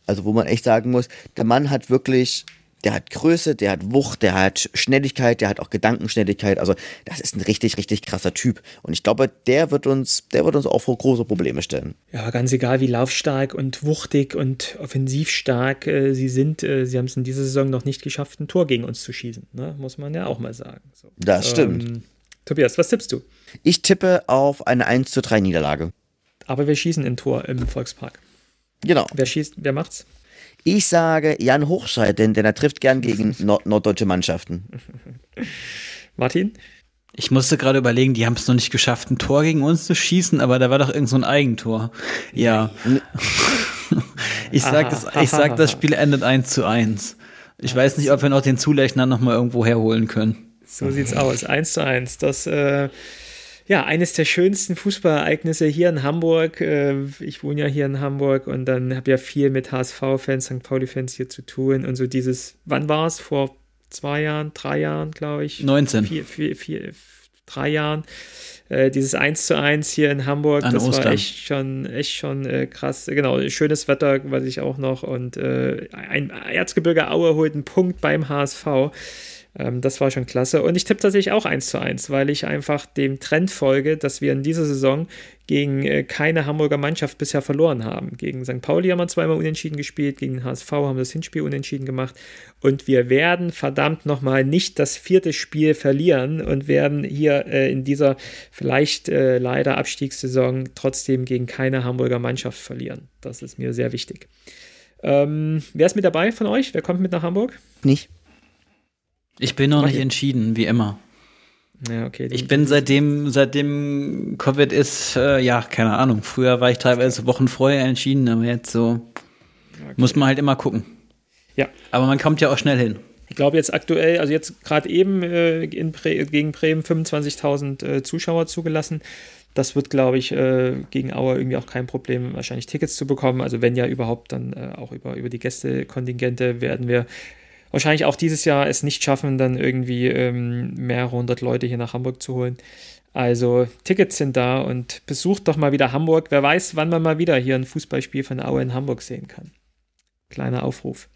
Speaker 3: Also wo man echt sagen muss, der Mann hat wirklich der hat Größe, der hat Wucht, der hat Schnelligkeit, der hat auch Gedankenschnelligkeit. Also das ist ein richtig, richtig krasser Typ. Und ich glaube, der wird uns, der wird uns auch vor große Probleme stellen.
Speaker 1: Ja, ganz egal, wie laufstark und wuchtig und offensiv stark äh, sie sind, äh, sie haben es in dieser Saison noch nicht geschafft, ein Tor gegen uns zu schießen. Ne? Muss man ja auch mal sagen. So.
Speaker 3: Das stimmt. Ähm,
Speaker 1: Tobias, was tippst du?
Speaker 3: Ich tippe auf eine 1 zu 3 Niederlage.
Speaker 1: Aber wir schießen ein Tor im Volkspark.
Speaker 3: Genau.
Speaker 1: Wer schießt, wer macht's?
Speaker 3: Ich sage Jan Hochscheid, denn, denn er trifft gern gegen nord norddeutsche Mannschaften.
Speaker 1: Martin?
Speaker 2: Ich musste gerade überlegen, die haben es noch nicht geschafft, ein Tor gegen uns zu schießen, aber da war doch irgend so ein Eigentor. Ja. ich sag, das, ich sag, das Spiel endet 1 zu 1. Ich weiß nicht, ob wir noch den Zulechner noch mal irgendwo herholen können.
Speaker 1: So sieht's aus. 1 zu 1. Das äh, ja, eines der schönsten Fußballereignisse hier in Hamburg. Äh, ich wohne ja hier in Hamburg und dann habe ja viel mit HSV-Fans, St. Pauli-Fans hier zu tun. Und so dieses, wann war es? Vor zwei Jahren, drei Jahren, glaube ich.
Speaker 2: 19.
Speaker 1: Vier, vier, vier, drei Jahren. Äh, dieses 1 zu 1 hier in Hamburg,
Speaker 2: An
Speaker 1: das
Speaker 2: Ostern.
Speaker 1: war echt schon, echt schon äh, krass. Genau, schönes Wetter, weiß ich auch noch. Und äh, ein Erzgebirge Aue holt einen Punkt beim HSV. Ähm, das war schon klasse. Und ich tippe tatsächlich auch 1 zu 1, weil ich einfach dem Trend folge, dass wir in dieser Saison gegen äh, keine Hamburger Mannschaft bisher verloren haben. Gegen St. Pauli haben wir zweimal unentschieden gespielt, gegen den HSV haben wir das Hinspiel unentschieden gemacht. Und wir werden verdammt nochmal nicht das vierte Spiel verlieren und werden hier äh, in dieser vielleicht äh, leider Abstiegssaison trotzdem gegen keine Hamburger Mannschaft verlieren. Das ist mir sehr wichtig. Ähm, wer ist mit dabei von euch? Wer kommt mit nach Hamburg?
Speaker 3: Nicht?
Speaker 2: Ich bin noch nicht entschieden, wie immer.
Speaker 1: Ja, okay.
Speaker 2: Ich bin seitdem, seitdem Covid ist, äh, ja, keine Ahnung. Früher war ich teilweise Wochen vorher entschieden, aber jetzt so
Speaker 1: Okay.
Speaker 2: muss man halt immer gucken.
Speaker 1: Ja.
Speaker 2: Aber man kommt ja auch schnell hin.
Speaker 1: Ich glaube jetzt aktuell, also jetzt gerade eben äh, in Bre gegen Bremen 25.000 äh, Zuschauer zugelassen. Das wird, glaube ich, äh, gegen Auer irgendwie auch kein Problem, wahrscheinlich Tickets zu bekommen. Also wenn ja überhaupt, dann äh, auch über, über die Gästekontingente werden wir wahrscheinlich auch dieses Jahr es nicht schaffen, dann irgendwie ähm, mehrere hundert Leute hier nach Hamburg zu holen. Also Tickets sind da und besucht doch mal wieder Hamburg. Wer weiß, wann man mal wieder hier ein Fußballspiel von Aue in Hamburg sehen kann. Kleiner Aufruf.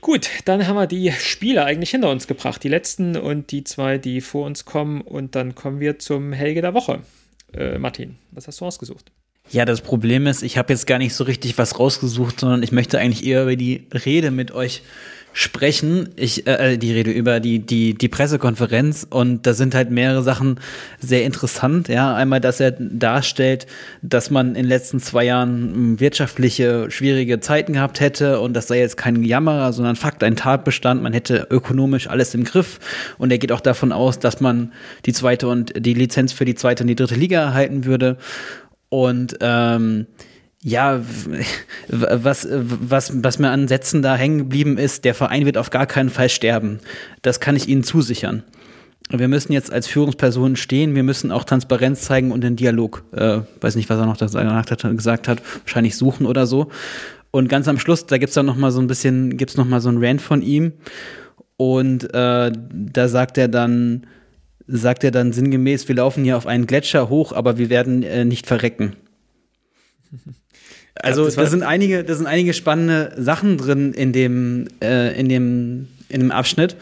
Speaker 1: Gut, dann haben wir die Spiele eigentlich hinter uns gebracht. Die letzten und die zwei, die vor uns kommen. Und dann kommen wir zum Helge der Woche. Äh, Martin, was hast du ausgesucht?
Speaker 2: Ja, das Problem ist, ich habe jetzt gar nicht so richtig was rausgesucht, sondern ich möchte eigentlich eher über die Rede mit euch sprechen. Ich, äh, die Rede über die, die, die Pressekonferenz und da sind halt mehrere Sachen sehr interessant. Ja, einmal, dass er darstellt, dass man in den letzten zwei Jahren mh, wirtschaftliche, schwierige Zeiten gehabt hätte und das sei jetzt kein Jammerer, sondern Fakt, ein Tatbestand. Man hätte ökonomisch alles im Griff und er geht auch davon aus, dass man die zweite und die Lizenz für die zweite und die dritte Liga erhalten würde. Und ähm, ja, was, was, was mir an Sätzen da hängen geblieben ist, der Verein wird auf gar keinen Fall sterben. Das kann ich Ihnen zusichern. Wir müssen jetzt als Führungspersonen stehen, wir müssen auch Transparenz zeigen und den Dialog, äh, weiß nicht, was er noch da danach hat- gesagt hat, wahrscheinlich suchen oder so. Und ganz am Schluss, da gibt's dann noch mal so ein bisschen, gibt's noch mal so ein Rant von ihm. Und äh, da sagt er dann, sagt er dann sinngemäß, wir laufen hier auf einen Gletscher hoch, aber wir werden äh, nicht verrecken. Also da sind einige, da sind einige spannende Sachen drin in dem, äh, in dem, in dem Abschnitt.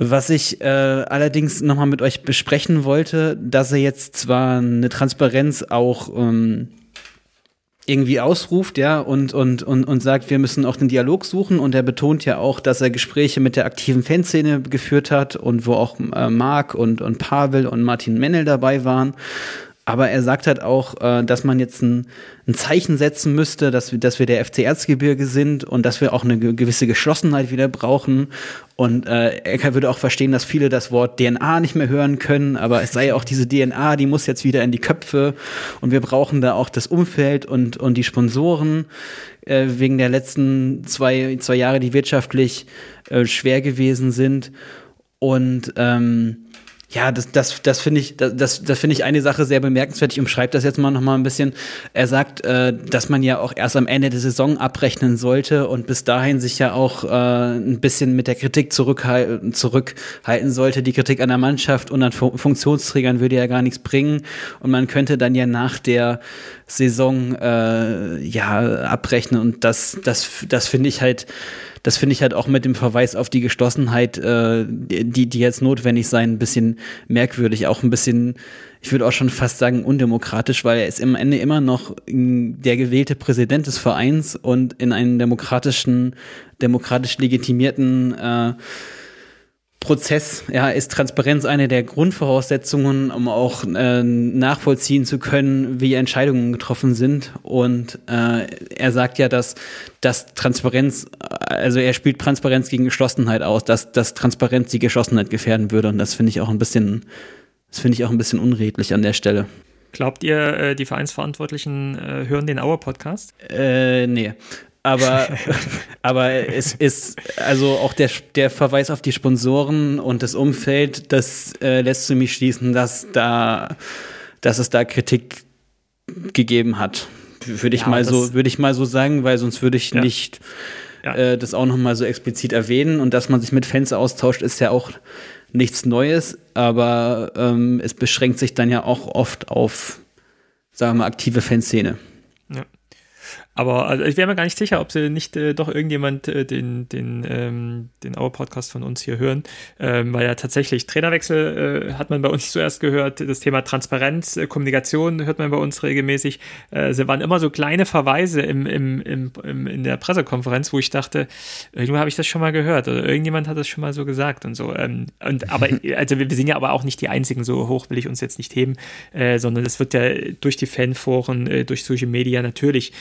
Speaker 2: Was ich äh, allerdings nochmal mit euch besprechen wollte, dass er jetzt zwar eine Transparenz auch ähm, irgendwie ausruft, ja, und, und, und, und sagt, wir müssen auch den Dialog suchen. Und er betont ja auch, dass er Gespräche mit der aktiven Fanszene geführt hat und wo auch äh, Marc und, und Pavel und Martin Mennel dabei waren. Aber er sagt halt auch, äh, dass man jetzt ein, ein Zeichen setzen müsste, dass wir, dass wir der FC Erzgebirge sind und dass wir auch eine gewisse Geschlossenheit wieder brauchen. Und äh, er würde auch verstehen, dass viele das Wort DNA nicht mehr hören können, aber es sei auch diese DNA, die muss jetzt wieder in die Köpfe und wir brauchen da auch das Umfeld und, und die Sponsoren äh, wegen der letzten zwei, zwei Jahre, die wirtschaftlich äh, schwer gewesen sind. Und ähm, ja, das, das, das finde ich, das, das finde ich eine Sache sehr bemerkenswert. Ich umschreibe das jetzt mal noch mal ein bisschen. Er sagt, äh, dass man ja auch erst am Ende der Saison abrechnen sollte und bis dahin sich ja auch äh, ein bisschen mit der Kritik zurückhalten, zurückhalten sollte. Die Kritik an der Mannschaft und an Fu Funktionsträgern würde ja gar nichts bringen. Und man könnte dann ja nach der Saison äh, ja abrechnen. Und das, das, das finde ich halt das finde ich halt auch mit dem Verweis auf die Geschlossenheit, äh, die, die jetzt notwendig sein, ein bisschen merkwürdig, auch ein bisschen, ich würde auch schon fast sagen, undemokratisch, weil er ist im Ende immer noch der gewählte Präsident des Vereins und in einem demokratischen, demokratisch legitimierten äh, Prozess, ja, ist Transparenz eine der Grundvoraussetzungen, um auch äh, nachvollziehen zu können, wie Entscheidungen getroffen sind. Und äh, er sagt ja, dass, dass Transparenz, also er spielt Transparenz gegen Geschlossenheit aus, dass, dass Transparenz die Geschlossenheit gefährden würde. Und das finde ich auch ein bisschen, das finde ich auch ein bisschen unredlich an der Stelle.
Speaker 1: Glaubt ihr, äh, die Vereinsverantwortlichen äh, hören den Auer-Podcast?
Speaker 2: Äh, nee aber, aber es ist, also auch der, der Verweis auf die Sponsoren und das Umfeld, das äh, lässt zu mich schließen, dass da, dass es da Kritik gegeben hat. Würde ich ja, mal so, würde ich mal so sagen, weil sonst würde ich ja. nicht ja. Äh, das auch noch mal so explizit erwähnen. Und dass man sich mit Fans austauscht, ist ja auch nichts Neues, aber ähm, es beschränkt sich dann ja auch oft auf, sagen wir mal, aktive Fanszene.
Speaker 1: Aber also ich wäre mir gar nicht sicher, ob sie nicht äh, doch irgendjemand äh, den, den, ähm, den Auer-Podcast von uns hier hören, ähm, weil ja tatsächlich Trainerwechsel äh, hat man bei uns zuerst gehört, das Thema Transparenz, äh, Kommunikation hört man bei uns regelmäßig. Äh, sie waren immer so kleine Verweise im, im, im, im, in der Pressekonferenz, wo ich dachte, irgendwo habe ich das schon mal gehört oder irgendjemand hat das schon mal so gesagt und so. Ähm, und, aber also wir, wir, sind ja aber auch nicht die einzigen, so hoch will ich uns jetzt nicht heben, äh, sondern es wird ja durch die Fanforen, durch Social Media natürlich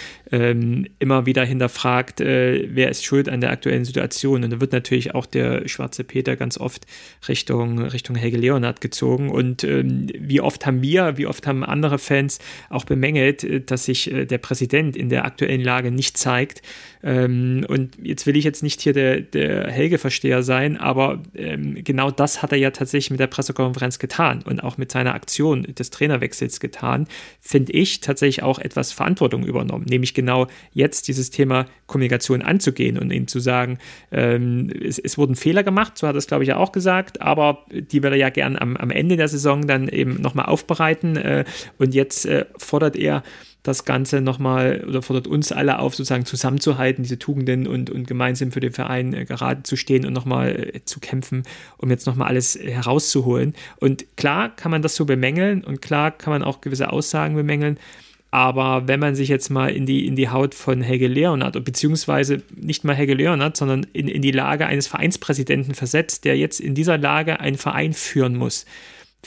Speaker 1: ähm, immer wieder hinterfragt, äh, wer ist schuld an der aktuellen Situation. Und da wird natürlich auch der schwarze Peter ganz oft Richtung, Richtung Helge Leonard gezogen. Und ähm, wie oft haben wir, wie oft haben andere Fans auch bemängelt, äh, dass sich äh, der Präsident in der aktuellen Lage nicht zeigt. Ähm, und jetzt will ich jetzt nicht hier der, der Helge-Versteher sein, aber ähm, genau das hat er ja tatsächlich mit der Pressekonferenz getan und auch mit seiner Aktion des Trainerwechsels getan, finde ich tatsächlich auch etwas Verantwortung übernommen, nämlich genau jetzt dieses Thema Kommunikation anzugehen und ihm zu sagen, ähm, es, es, wurden Fehler gemacht, so hat er es glaube ich ja auch gesagt, aber die will er ja gern am, am Ende der Saison dann eben nochmal aufbereiten äh, und jetzt äh, fordert er das Ganze nochmal oder fordert uns alle auf, sozusagen zusammenzuhalten, diese Tugenden und, und gemeinsam für den Verein äh, gerade zu stehen und nochmal äh, zu kämpfen, um jetzt nochmal alles herauszuholen. Und klar kann man das so bemängeln und klar kann man auch gewisse Aussagen bemängeln. Aber wenn man sich jetzt mal in die, in die Haut von Helge Leonard, beziehungsweise nicht mal Helge Leonard, sondern in, in die Lage eines Vereinspräsidenten versetzt, der jetzt in dieser Lage einen Verein führen muss,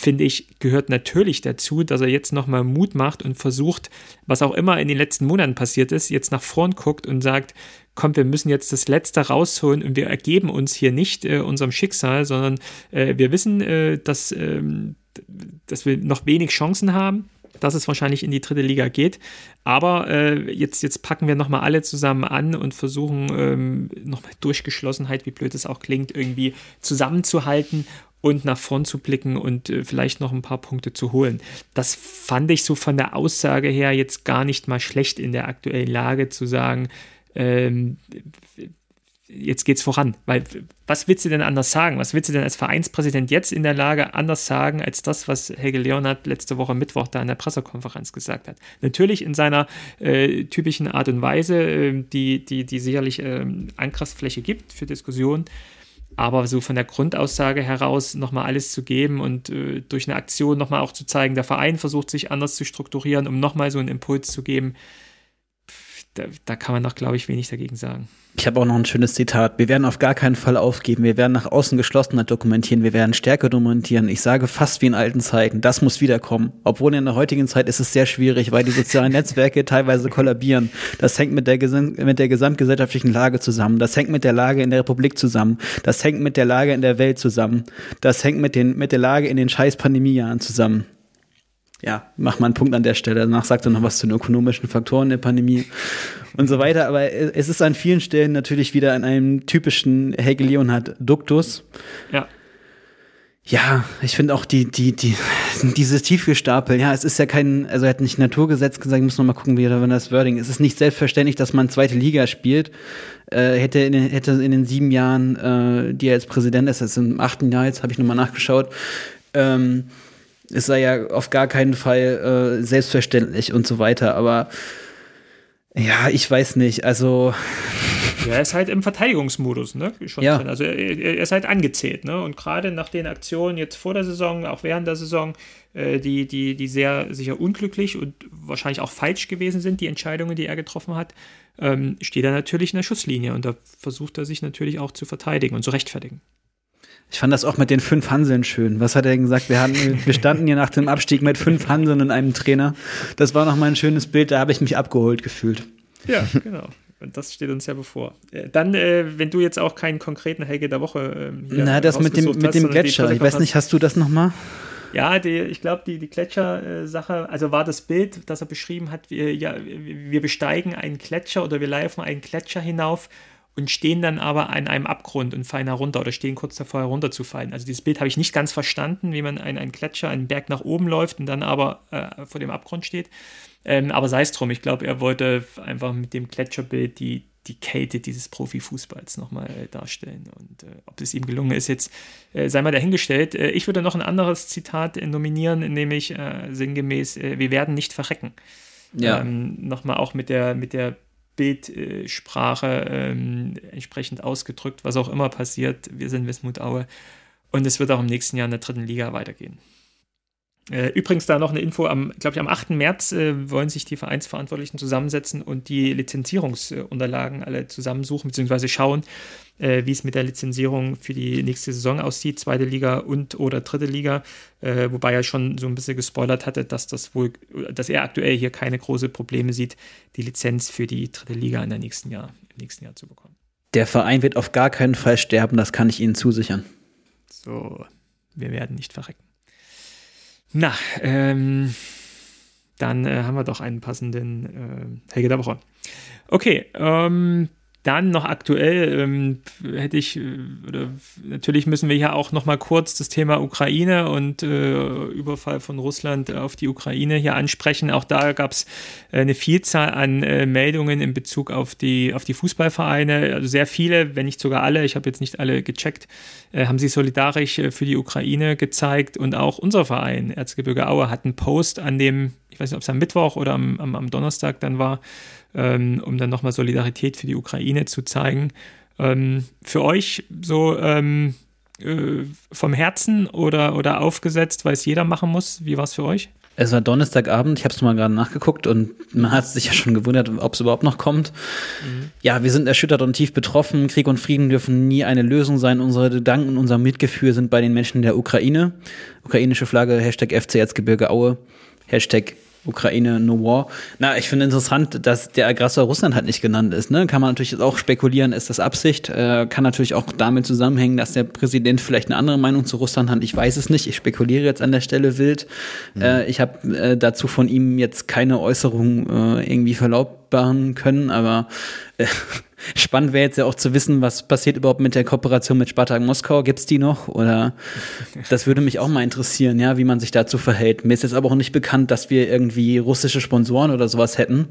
Speaker 1: finde ich, gehört natürlich dazu, dass er jetzt nochmal Mut macht und versucht, was auch immer in den letzten Monaten passiert ist, jetzt nach vorn guckt und sagt, komm, wir müssen jetzt das Letzte rausholen und wir ergeben uns hier nicht äh, unserem Schicksal, sondern äh, wir wissen, äh, dass, ähm, dass wir noch wenig Chancen haben dass es wahrscheinlich in die dritte Liga geht. Aber äh, jetzt, jetzt packen wir nochmal alle zusammen an und versuchen ähm, nochmal Durchgeschlossenheit, wie blöd es auch klingt, irgendwie zusammenzuhalten und nach vorn zu blicken und äh, vielleicht noch ein paar Punkte zu holen. Das fand ich so von der Aussage her jetzt gar nicht mal schlecht in der aktuellen Lage zu sagen, ähm, jetzt geht's voran. Weil was willst du denn anders sagen? Was willst du denn als Vereinspräsident jetzt in der Lage anders sagen, als das, was Helge Leonard letzte Woche Mittwoch da in der Pressekonferenz gesagt hat? Natürlich in seiner äh, typischen Art und Weise, äh, die, die, die sicherlich äh, Angriffsfläche gibt für Diskussionen aber so von der Grundaussage heraus nochmal alles zu geben und äh, durch eine Aktion nochmal auch zu zeigen, der Verein versucht sich anders zu strukturieren, um nochmal so einen Impuls zu geben, da, da kann man doch, glaube ich, wenig dagegen sagen.
Speaker 2: Ich habe auch noch ein schönes Zitat. Wir werden auf gar keinen Fall aufgeben. Wir werden nach außen Geschlossenheit dokumentieren. Wir werden Stärke dokumentieren. Ich sage fast wie in alten Zeiten. Das muss wiederkommen. Obwohl in der heutigen Zeit ist es sehr schwierig, weil die sozialen Netzwerke teilweise kollabieren. Das hängt mit der, mit der gesamtgesellschaftlichen Lage zusammen. Das hängt mit der Lage in der Republik zusammen. Das hängt mit der Lage in der Welt zusammen. Das hängt mit, den, mit der Lage in den scheiß Pandemiejahren zusammen ja, mach mal einen Punkt an der Stelle. Danach sagt er noch was zu den ökonomischen Faktoren der Pandemie und so weiter. Aber es ist an vielen Stellen natürlich wieder an einem typischen Hegel Leonhard Duktus.
Speaker 1: Ja.
Speaker 2: Ja, ich finde auch die, die, die, dieses Tiefgestapel, ja, es ist ja kein, also er hat nicht Naturgesetz gesagt, ich muss noch mal gucken, wie da das Wording ist. Es ist nicht selbstverständlich, dass man zweite Liga spielt. Äh, hätte, in den, hätte in den sieben Jahren, äh, die er als Präsident ist, ist im achten Jahr jetzt, habe ich nochmal nachgeschaut, ähm, es sei ja auf gar keinen Fall äh, selbstverständlich und so weiter, aber ja, ich weiß nicht, also.
Speaker 1: Ja, er ist halt im Verteidigungsmodus, ne?
Speaker 2: Schon ja.
Speaker 1: Drin. Also er, er, ist halt angezählt, ne? Und gerade nach den Aktionen jetzt vor der Saison, auch während der Saison, äh, die, die, die sehr sicher unglücklich und wahrscheinlich auch falsch gewesen sind, die Entscheidungen, die er getroffen hat, ähm, steht er natürlich in der Schusslinie und da versucht er sich natürlich auch zu verteidigen und zu rechtfertigen.
Speaker 2: Ich fand das auch mit den fünf Hanseln schön. Was hat er gesagt? Wir, hatten, wir standen hier nach dem Abstieg mit fünf Hanseln und einem Trainer. Das war nochmal ein schönes Bild, da habe ich mich abgeholt gefühlt.
Speaker 1: Ja, genau. Und das steht uns ja bevor. Äh, dann, äh, wenn du jetzt auch keinen konkreten Helge der Woche
Speaker 2: ähm, Na, das mit dem, mit dem Gletscher. Ich weiß nicht, hast du das nochmal?
Speaker 1: Ja, die, ich glaube, die, die Gletscher-Sache, also war das Bild, das er beschrieben hat, wir, ja, wir besteigen einen Gletscher oder wir laufen einen Gletscher hinauf und stehen dann aber an einem Abgrund und fallen herunter oder stehen kurz davor herunterzufallen. Also dieses Bild habe ich nicht ganz verstanden, wie man einen, einen Gletscher, einen Berg nach oben läuft und dann aber äh, vor dem Abgrund steht. Ähm, aber sei es drum, ich glaube, er wollte einfach mit dem Gletscherbild die, die Kälte dieses Profifußballs nochmal äh, darstellen. Und äh, ob es ihm gelungen ist, jetzt äh, sei mal dahingestellt. Äh, ich würde noch ein anderes Zitat äh, nominieren, nämlich äh, sinngemäß, wir werden nicht verrecken. Ja. Ähm, nochmal auch mit der, mit der Bildsprache ähm, entsprechend ausgedrückt, was auch immer passiert. Wir sind Wismut Aue. Und es wird auch im nächsten Jahr in der dritten Liga weitergehen. Äh, übrigens da noch eine Info, am, glaube ich, am 8. März äh, wollen sich die Vereinsverantwortlichen zusammensetzen und die Lizenzierungsunterlagen alle zusammensuchen bzw. schauen, äh, wie es mit der Lizenzierung für die nächste Saison aussieht, zweite Liga und oder dritte Liga, äh, wobei er schon so ein bisschen gespoilert hatte, dass das wohl, dass er aktuell hier keine großen Probleme sieht, die Lizenz für die dritte Liga in der nächsten Jahr, im nächsten Jahr zu bekommen.
Speaker 2: Der Verein wird auf gar keinen Fall sterben, das kann ich Ihnen zusichern.
Speaker 1: So, wir werden nicht verrecken. Na, ähm, dann äh, haben wir doch einen passenden äh, Helge Woche. Okay, ähm, dann noch aktuell ähm, hätte ich, äh, oder natürlich müssen wir ja auch noch mal kurz das Thema Ukraine und äh, Überfall von Russland auf die Ukraine hier ansprechen. Auch da gab es äh, eine Vielzahl an äh, Meldungen in Bezug auf die, auf die Fußballvereine. Also sehr viele, wenn nicht sogar alle, ich habe jetzt nicht alle gecheckt, äh, haben sich solidarisch äh, für die Ukraine gezeigt. Und auch unser Verein, Erzgebirge Aue, hat einen Post an dem, ich weiß nicht, ob es am Mittwoch oder am, am, am Donnerstag dann war, ähm, um dann nochmal Solidarität für die Ukraine zu zeigen. Ähm, für euch so ähm, äh, vom Herzen oder, oder aufgesetzt, weil es jeder machen muss? Wie war es für euch?
Speaker 2: Es war Donnerstagabend, ich habe es mal gerade nachgeguckt und man hat sich ja schon gewundert, ob es überhaupt noch kommt. Mhm. Ja, wir sind erschüttert und tief betroffen. Krieg und Frieden dürfen nie eine Lösung sein. Unsere Gedanken unser Mitgefühl sind bei den Menschen der Ukraine. Ukrainische Flagge, Hashtag FC Erzgebirge Aue, Hashtag Ukraine No War. Na, ich finde interessant, dass der Aggressor Russland halt nicht genannt ist. Ne? Kann man natürlich auch spekulieren, ist das Absicht? Äh, kann natürlich auch damit zusammenhängen, dass der Präsident vielleicht eine andere Meinung zu Russland hat. Ich weiß es nicht. Ich spekuliere jetzt an der Stelle wild. Mhm. Äh, ich habe äh, dazu von ihm jetzt keine Äußerung äh, irgendwie verlautbaren können, aber äh, Spannend wäre jetzt ja auch zu wissen, was passiert überhaupt mit der Kooperation mit Spartak Moskau. Gibt's die noch? Oder das würde mich auch mal interessieren, ja, wie man sich dazu verhält. Mir ist jetzt aber auch nicht bekannt, dass wir irgendwie russische Sponsoren oder sowas hätten.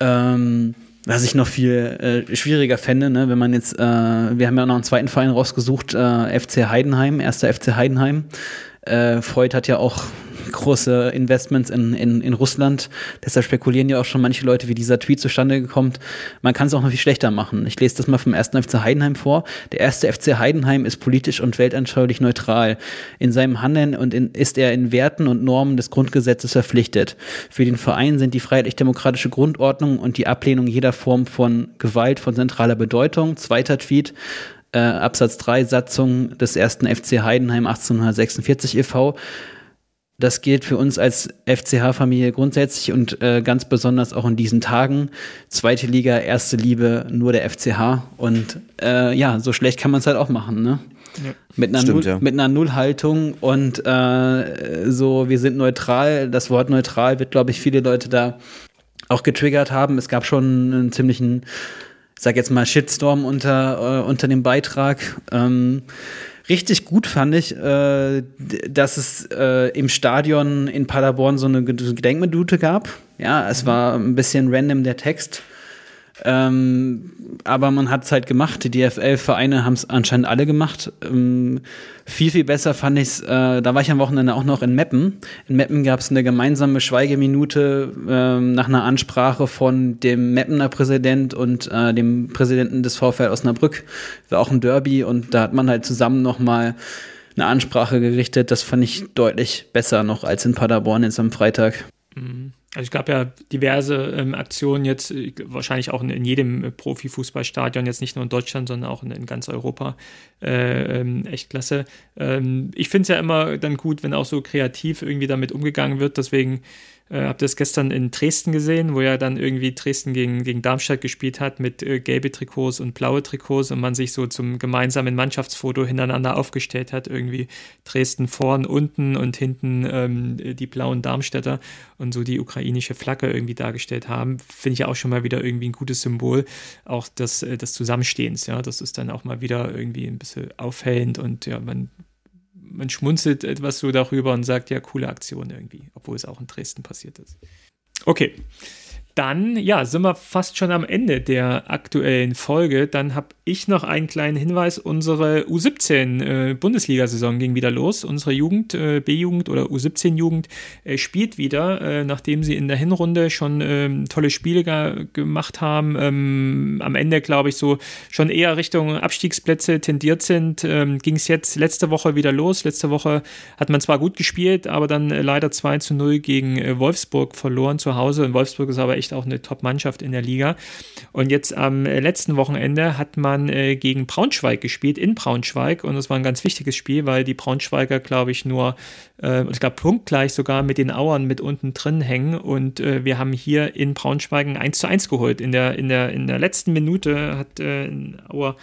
Speaker 2: Ähm, was ich noch viel äh, schwieriger fände, ne, wenn man jetzt, äh, wir haben ja noch einen zweiten Verein rausgesucht, äh, FC Heidenheim, erster FC Heidenheim. Äh, Freud hat ja auch große Investments in, in, in Russland. Deshalb spekulieren ja auch schon manche Leute, wie dieser Tweet zustande kommt. Man kann es auch noch viel schlechter machen. Ich lese das mal vom ersten FC Heidenheim vor. Der erste FC Heidenheim ist politisch und weltanschaulich neutral. In seinem Handeln und in, ist er in Werten und Normen des Grundgesetzes verpflichtet. Für den Verein sind die freiheitlich-demokratische Grundordnung und die Ablehnung jeder Form von Gewalt von zentraler Bedeutung. Zweiter Tweet äh, Absatz 3 Satzung des ersten FC Heidenheim 1846 e.V. Das gilt für uns als FCH-Familie grundsätzlich und äh, ganz besonders auch in diesen Tagen. Zweite Liga, erste Liebe, nur der FCH. Und äh, ja, so schlecht kann man es halt auch machen, ne? Ja. Mit, einer Stimmt, Null, ja. mit einer Nullhaltung und äh, so, wir sind neutral. Das Wort neutral wird, glaube ich, viele Leute da auch getriggert haben. Es gab schon einen ziemlichen sag jetzt mal, Shitstorm unter, äh, unter dem Beitrag. Ähm, richtig gut fand ich, äh, dass es äh, im Stadion in Paderborn so eine Gedenkminute gab. Ja, es war ein bisschen random der Text. Ähm, aber man hat es halt gemacht. Die DFL-Vereine haben es anscheinend alle gemacht. Ähm, viel, viel besser fand ich es, äh, da war ich am Wochenende auch noch in Meppen. In Meppen gab es eine gemeinsame Schweigeminute äh, nach einer Ansprache von dem Meppener Präsident und äh, dem Präsidenten des VfL Osnabrück. War auch ein Derby und da hat man halt zusammen nochmal eine Ansprache gerichtet. Das fand ich deutlich besser noch als in Paderborn jetzt am Freitag.
Speaker 1: Mhm. Also es gab ja diverse ähm, Aktionen jetzt, äh, wahrscheinlich auch in, in jedem äh, Profifußballstadion, jetzt nicht nur in Deutschland, sondern auch in, in ganz Europa. Äh, ähm, echt klasse. Ähm, ich finde es ja immer dann gut, wenn auch so kreativ irgendwie damit umgegangen wird. Deswegen äh, habt ihr es gestern in Dresden gesehen, wo ja dann irgendwie Dresden gegen, gegen Darmstadt gespielt hat mit äh, gelbe Trikots und blaue Trikots und man sich so zum gemeinsamen Mannschaftsfoto hintereinander aufgestellt hat. Irgendwie Dresden vorn, unten und hinten ähm, die blauen Darmstädter und so die ukrainische Flagge irgendwie dargestellt haben. Finde ich ja auch schon mal wieder irgendwie ein gutes Symbol auch des, äh, des Zusammenstehens. Ja, das ist dann auch mal wieder irgendwie ein bisschen aufhellend und ja, man man schmunzelt etwas so darüber und sagt, ja, coole Aktion irgendwie, obwohl es auch in Dresden passiert ist. Okay, dann, ja, sind wir fast schon am Ende der aktuellen Folge. Dann habe ich noch einen kleinen Hinweis. Unsere U17 äh, ging wieder los. Unsere Jugend, äh, B-Jugend oder U17-Jugend äh, spielt wieder, äh, nachdem sie in der Hinrunde schon ähm, tolle Spiele gemacht haben. Ähm, am Ende, glaube ich, so schon eher Richtung Abstiegsplätze tendiert sind, ähm, ging es jetzt letzte Woche wieder los. Letzte Woche hat man zwar gut gespielt, aber dann äh, leider 2 zu 0 gegen äh, Wolfsburg verloren zu Hause. Und Wolfsburg ist aber echt echt auch eine Top-Mannschaft in der Liga. Und jetzt am äh, letzten Wochenende hat man äh, gegen Braunschweig gespielt, in Braunschweig. Und das war ein ganz wichtiges Spiel, weil die Braunschweiger, glaube ich, nur, äh, ich glaube, punktgleich sogar mit den Auern mit unten drin hängen. Und äh, wir haben hier in Braunschweig ein 1 zu 1 geholt. In der, in der, in der letzten Minute hat äh, Auer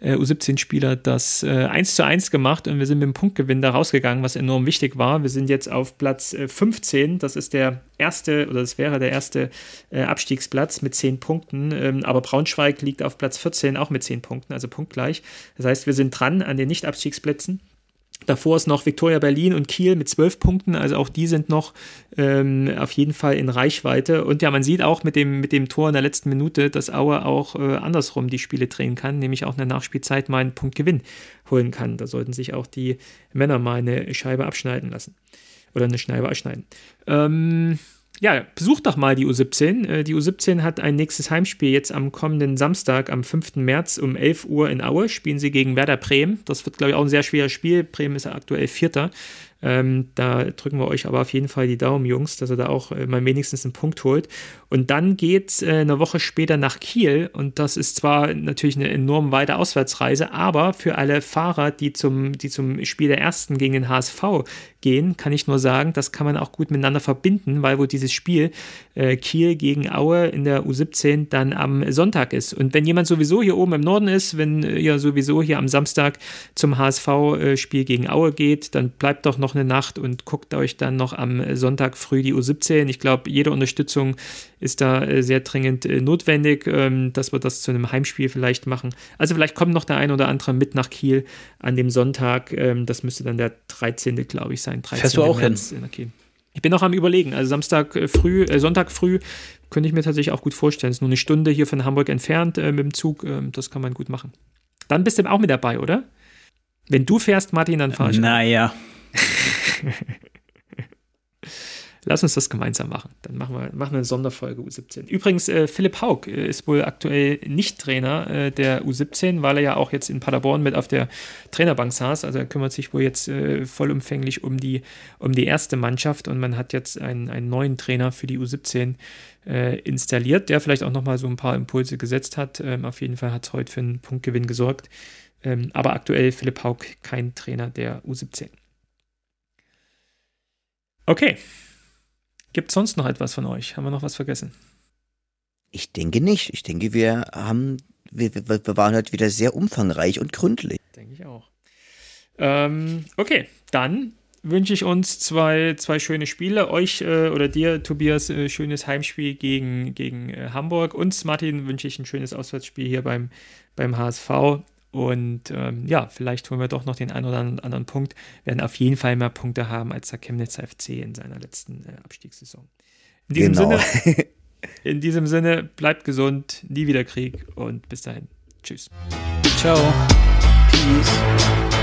Speaker 1: äh, U17-Spieler das äh, 1 zu 1 gemacht und wir sind mit dem Punktgewinn da rausgegangen, was enorm wichtig war. Wir sind jetzt auf Platz äh, 15. Das ist der erste oder das wäre der erste äh, Abstiegsplatz mit 10 Punkten. Ähm, aber Braunschweig liegt auf Platz 14 auch mit 10 Punkten, also punktgleich. Das heißt, wir sind dran an den Nicht-Abstiegsplätzen. Davor ist noch Viktoria Berlin und Kiel mit zwölf Punkten, also auch die sind noch ähm, auf jeden Fall in Reichweite. Und ja, man sieht auch mit dem, mit dem Tor in der letzten Minute, dass Aue auch äh, andersrum die Spiele drehen kann, nämlich auch in der Nachspielzeit mal einen Punktgewinn holen kann. Da sollten sich auch die Männer mal eine Scheibe abschneiden lassen. Oder eine Scheibe abschneiden. Ähm, ja, besucht doch mal die U17. Äh, die U17 hat ein nächstes Heimspiel jetzt am kommenden Samstag, am 5. März um 11 Uhr in Aue. Spielen sie gegen Werder Bremen. Das wird, glaube ich, auch ein sehr schweres Spiel. Bremen ist ja aktuell Vierter. Ähm, da drücken wir euch aber auf jeden Fall die Daumen, Jungs, dass er da auch äh, mal wenigstens einen Punkt holt. Und dann geht es äh, eine Woche später nach Kiel. Und das ist zwar natürlich eine enorm weite Auswärtsreise, aber für alle Fahrer, die zum, die zum Spiel der ersten gegen den HSV gehen, kann ich nur sagen, das kann man auch gut miteinander verbinden, weil wo dieses Spiel äh, Kiel gegen Aue in der U17 dann am Sonntag ist. Und wenn jemand sowieso hier oben im Norden ist, wenn ihr sowieso hier am Samstag zum HSV-Spiel äh, gegen Aue geht, dann bleibt doch noch eine Nacht und guckt euch dann noch am Sonntag früh die U17. Ich glaube, jede Unterstützung ist da äh, sehr dringend äh, notwendig, ähm, dass wir das zu einem Heimspiel vielleicht machen. Also vielleicht kommt noch der ein oder andere mit nach Kiel an dem Sonntag. Ähm, das müsste dann der 13. glaube ich sein sein. 13.
Speaker 2: Fährst du auch März.
Speaker 1: hin? Okay. Ich bin noch am überlegen. Also Samstag äh, früh, äh, Sonntag früh könnte ich mir tatsächlich auch gut vorstellen. Es ist nur eine Stunde hier von Hamburg entfernt äh, mit dem Zug. Äh, das kann man gut machen. Dann bist du auch mit dabei, oder? Wenn du fährst, Martin, dann fahr ich.
Speaker 2: Naja.
Speaker 1: Lass uns das gemeinsam machen. Dann machen wir, machen wir eine Sonderfolge U17. Übrigens, äh, Philipp Haug äh, ist wohl aktuell nicht Trainer äh, der U17, weil er ja auch jetzt in Paderborn mit auf der Trainerbank saß. Also er kümmert sich wohl jetzt äh, vollumfänglich um die, um die erste Mannschaft und man hat jetzt einen, einen neuen Trainer für die U17 äh, installiert, der vielleicht auch nochmal so ein paar Impulse gesetzt hat. Ähm, auf jeden Fall hat es heute für einen Punktgewinn gesorgt. Ähm, aber aktuell Philipp Haug kein Trainer der U17. Okay, Gibt es sonst noch etwas von euch? Haben wir noch was vergessen?
Speaker 3: Ich denke nicht. Ich denke, wir haben, wir, wir waren heute wieder sehr umfangreich und gründlich.
Speaker 1: Denke ich auch. Ähm, okay, dann wünsche ich uns zwei, zwei schöne Spiele. Euch äh, oder dir, Tobias, äh, schönes Heimspiel gegen, gegen äh, Hamburg. Uns, Martin, wünsche ich ein schönes Auswärtsspiel hier beim, beim HSV. Und ähm, ja, vielleicht holen wir doch noch den einen oder anderen Punkt. Wir werden auf jeden Fall mehr Punkte haben als der Chemnitzer FC in seiner letzten äh, Abstiegssaison. In diesem, genau. Sinne, in diesem Sinne, bleibt gesund, nie wieder Krieg und bis dahin. Tschüss.
Speaker 2: Ciao. Peace.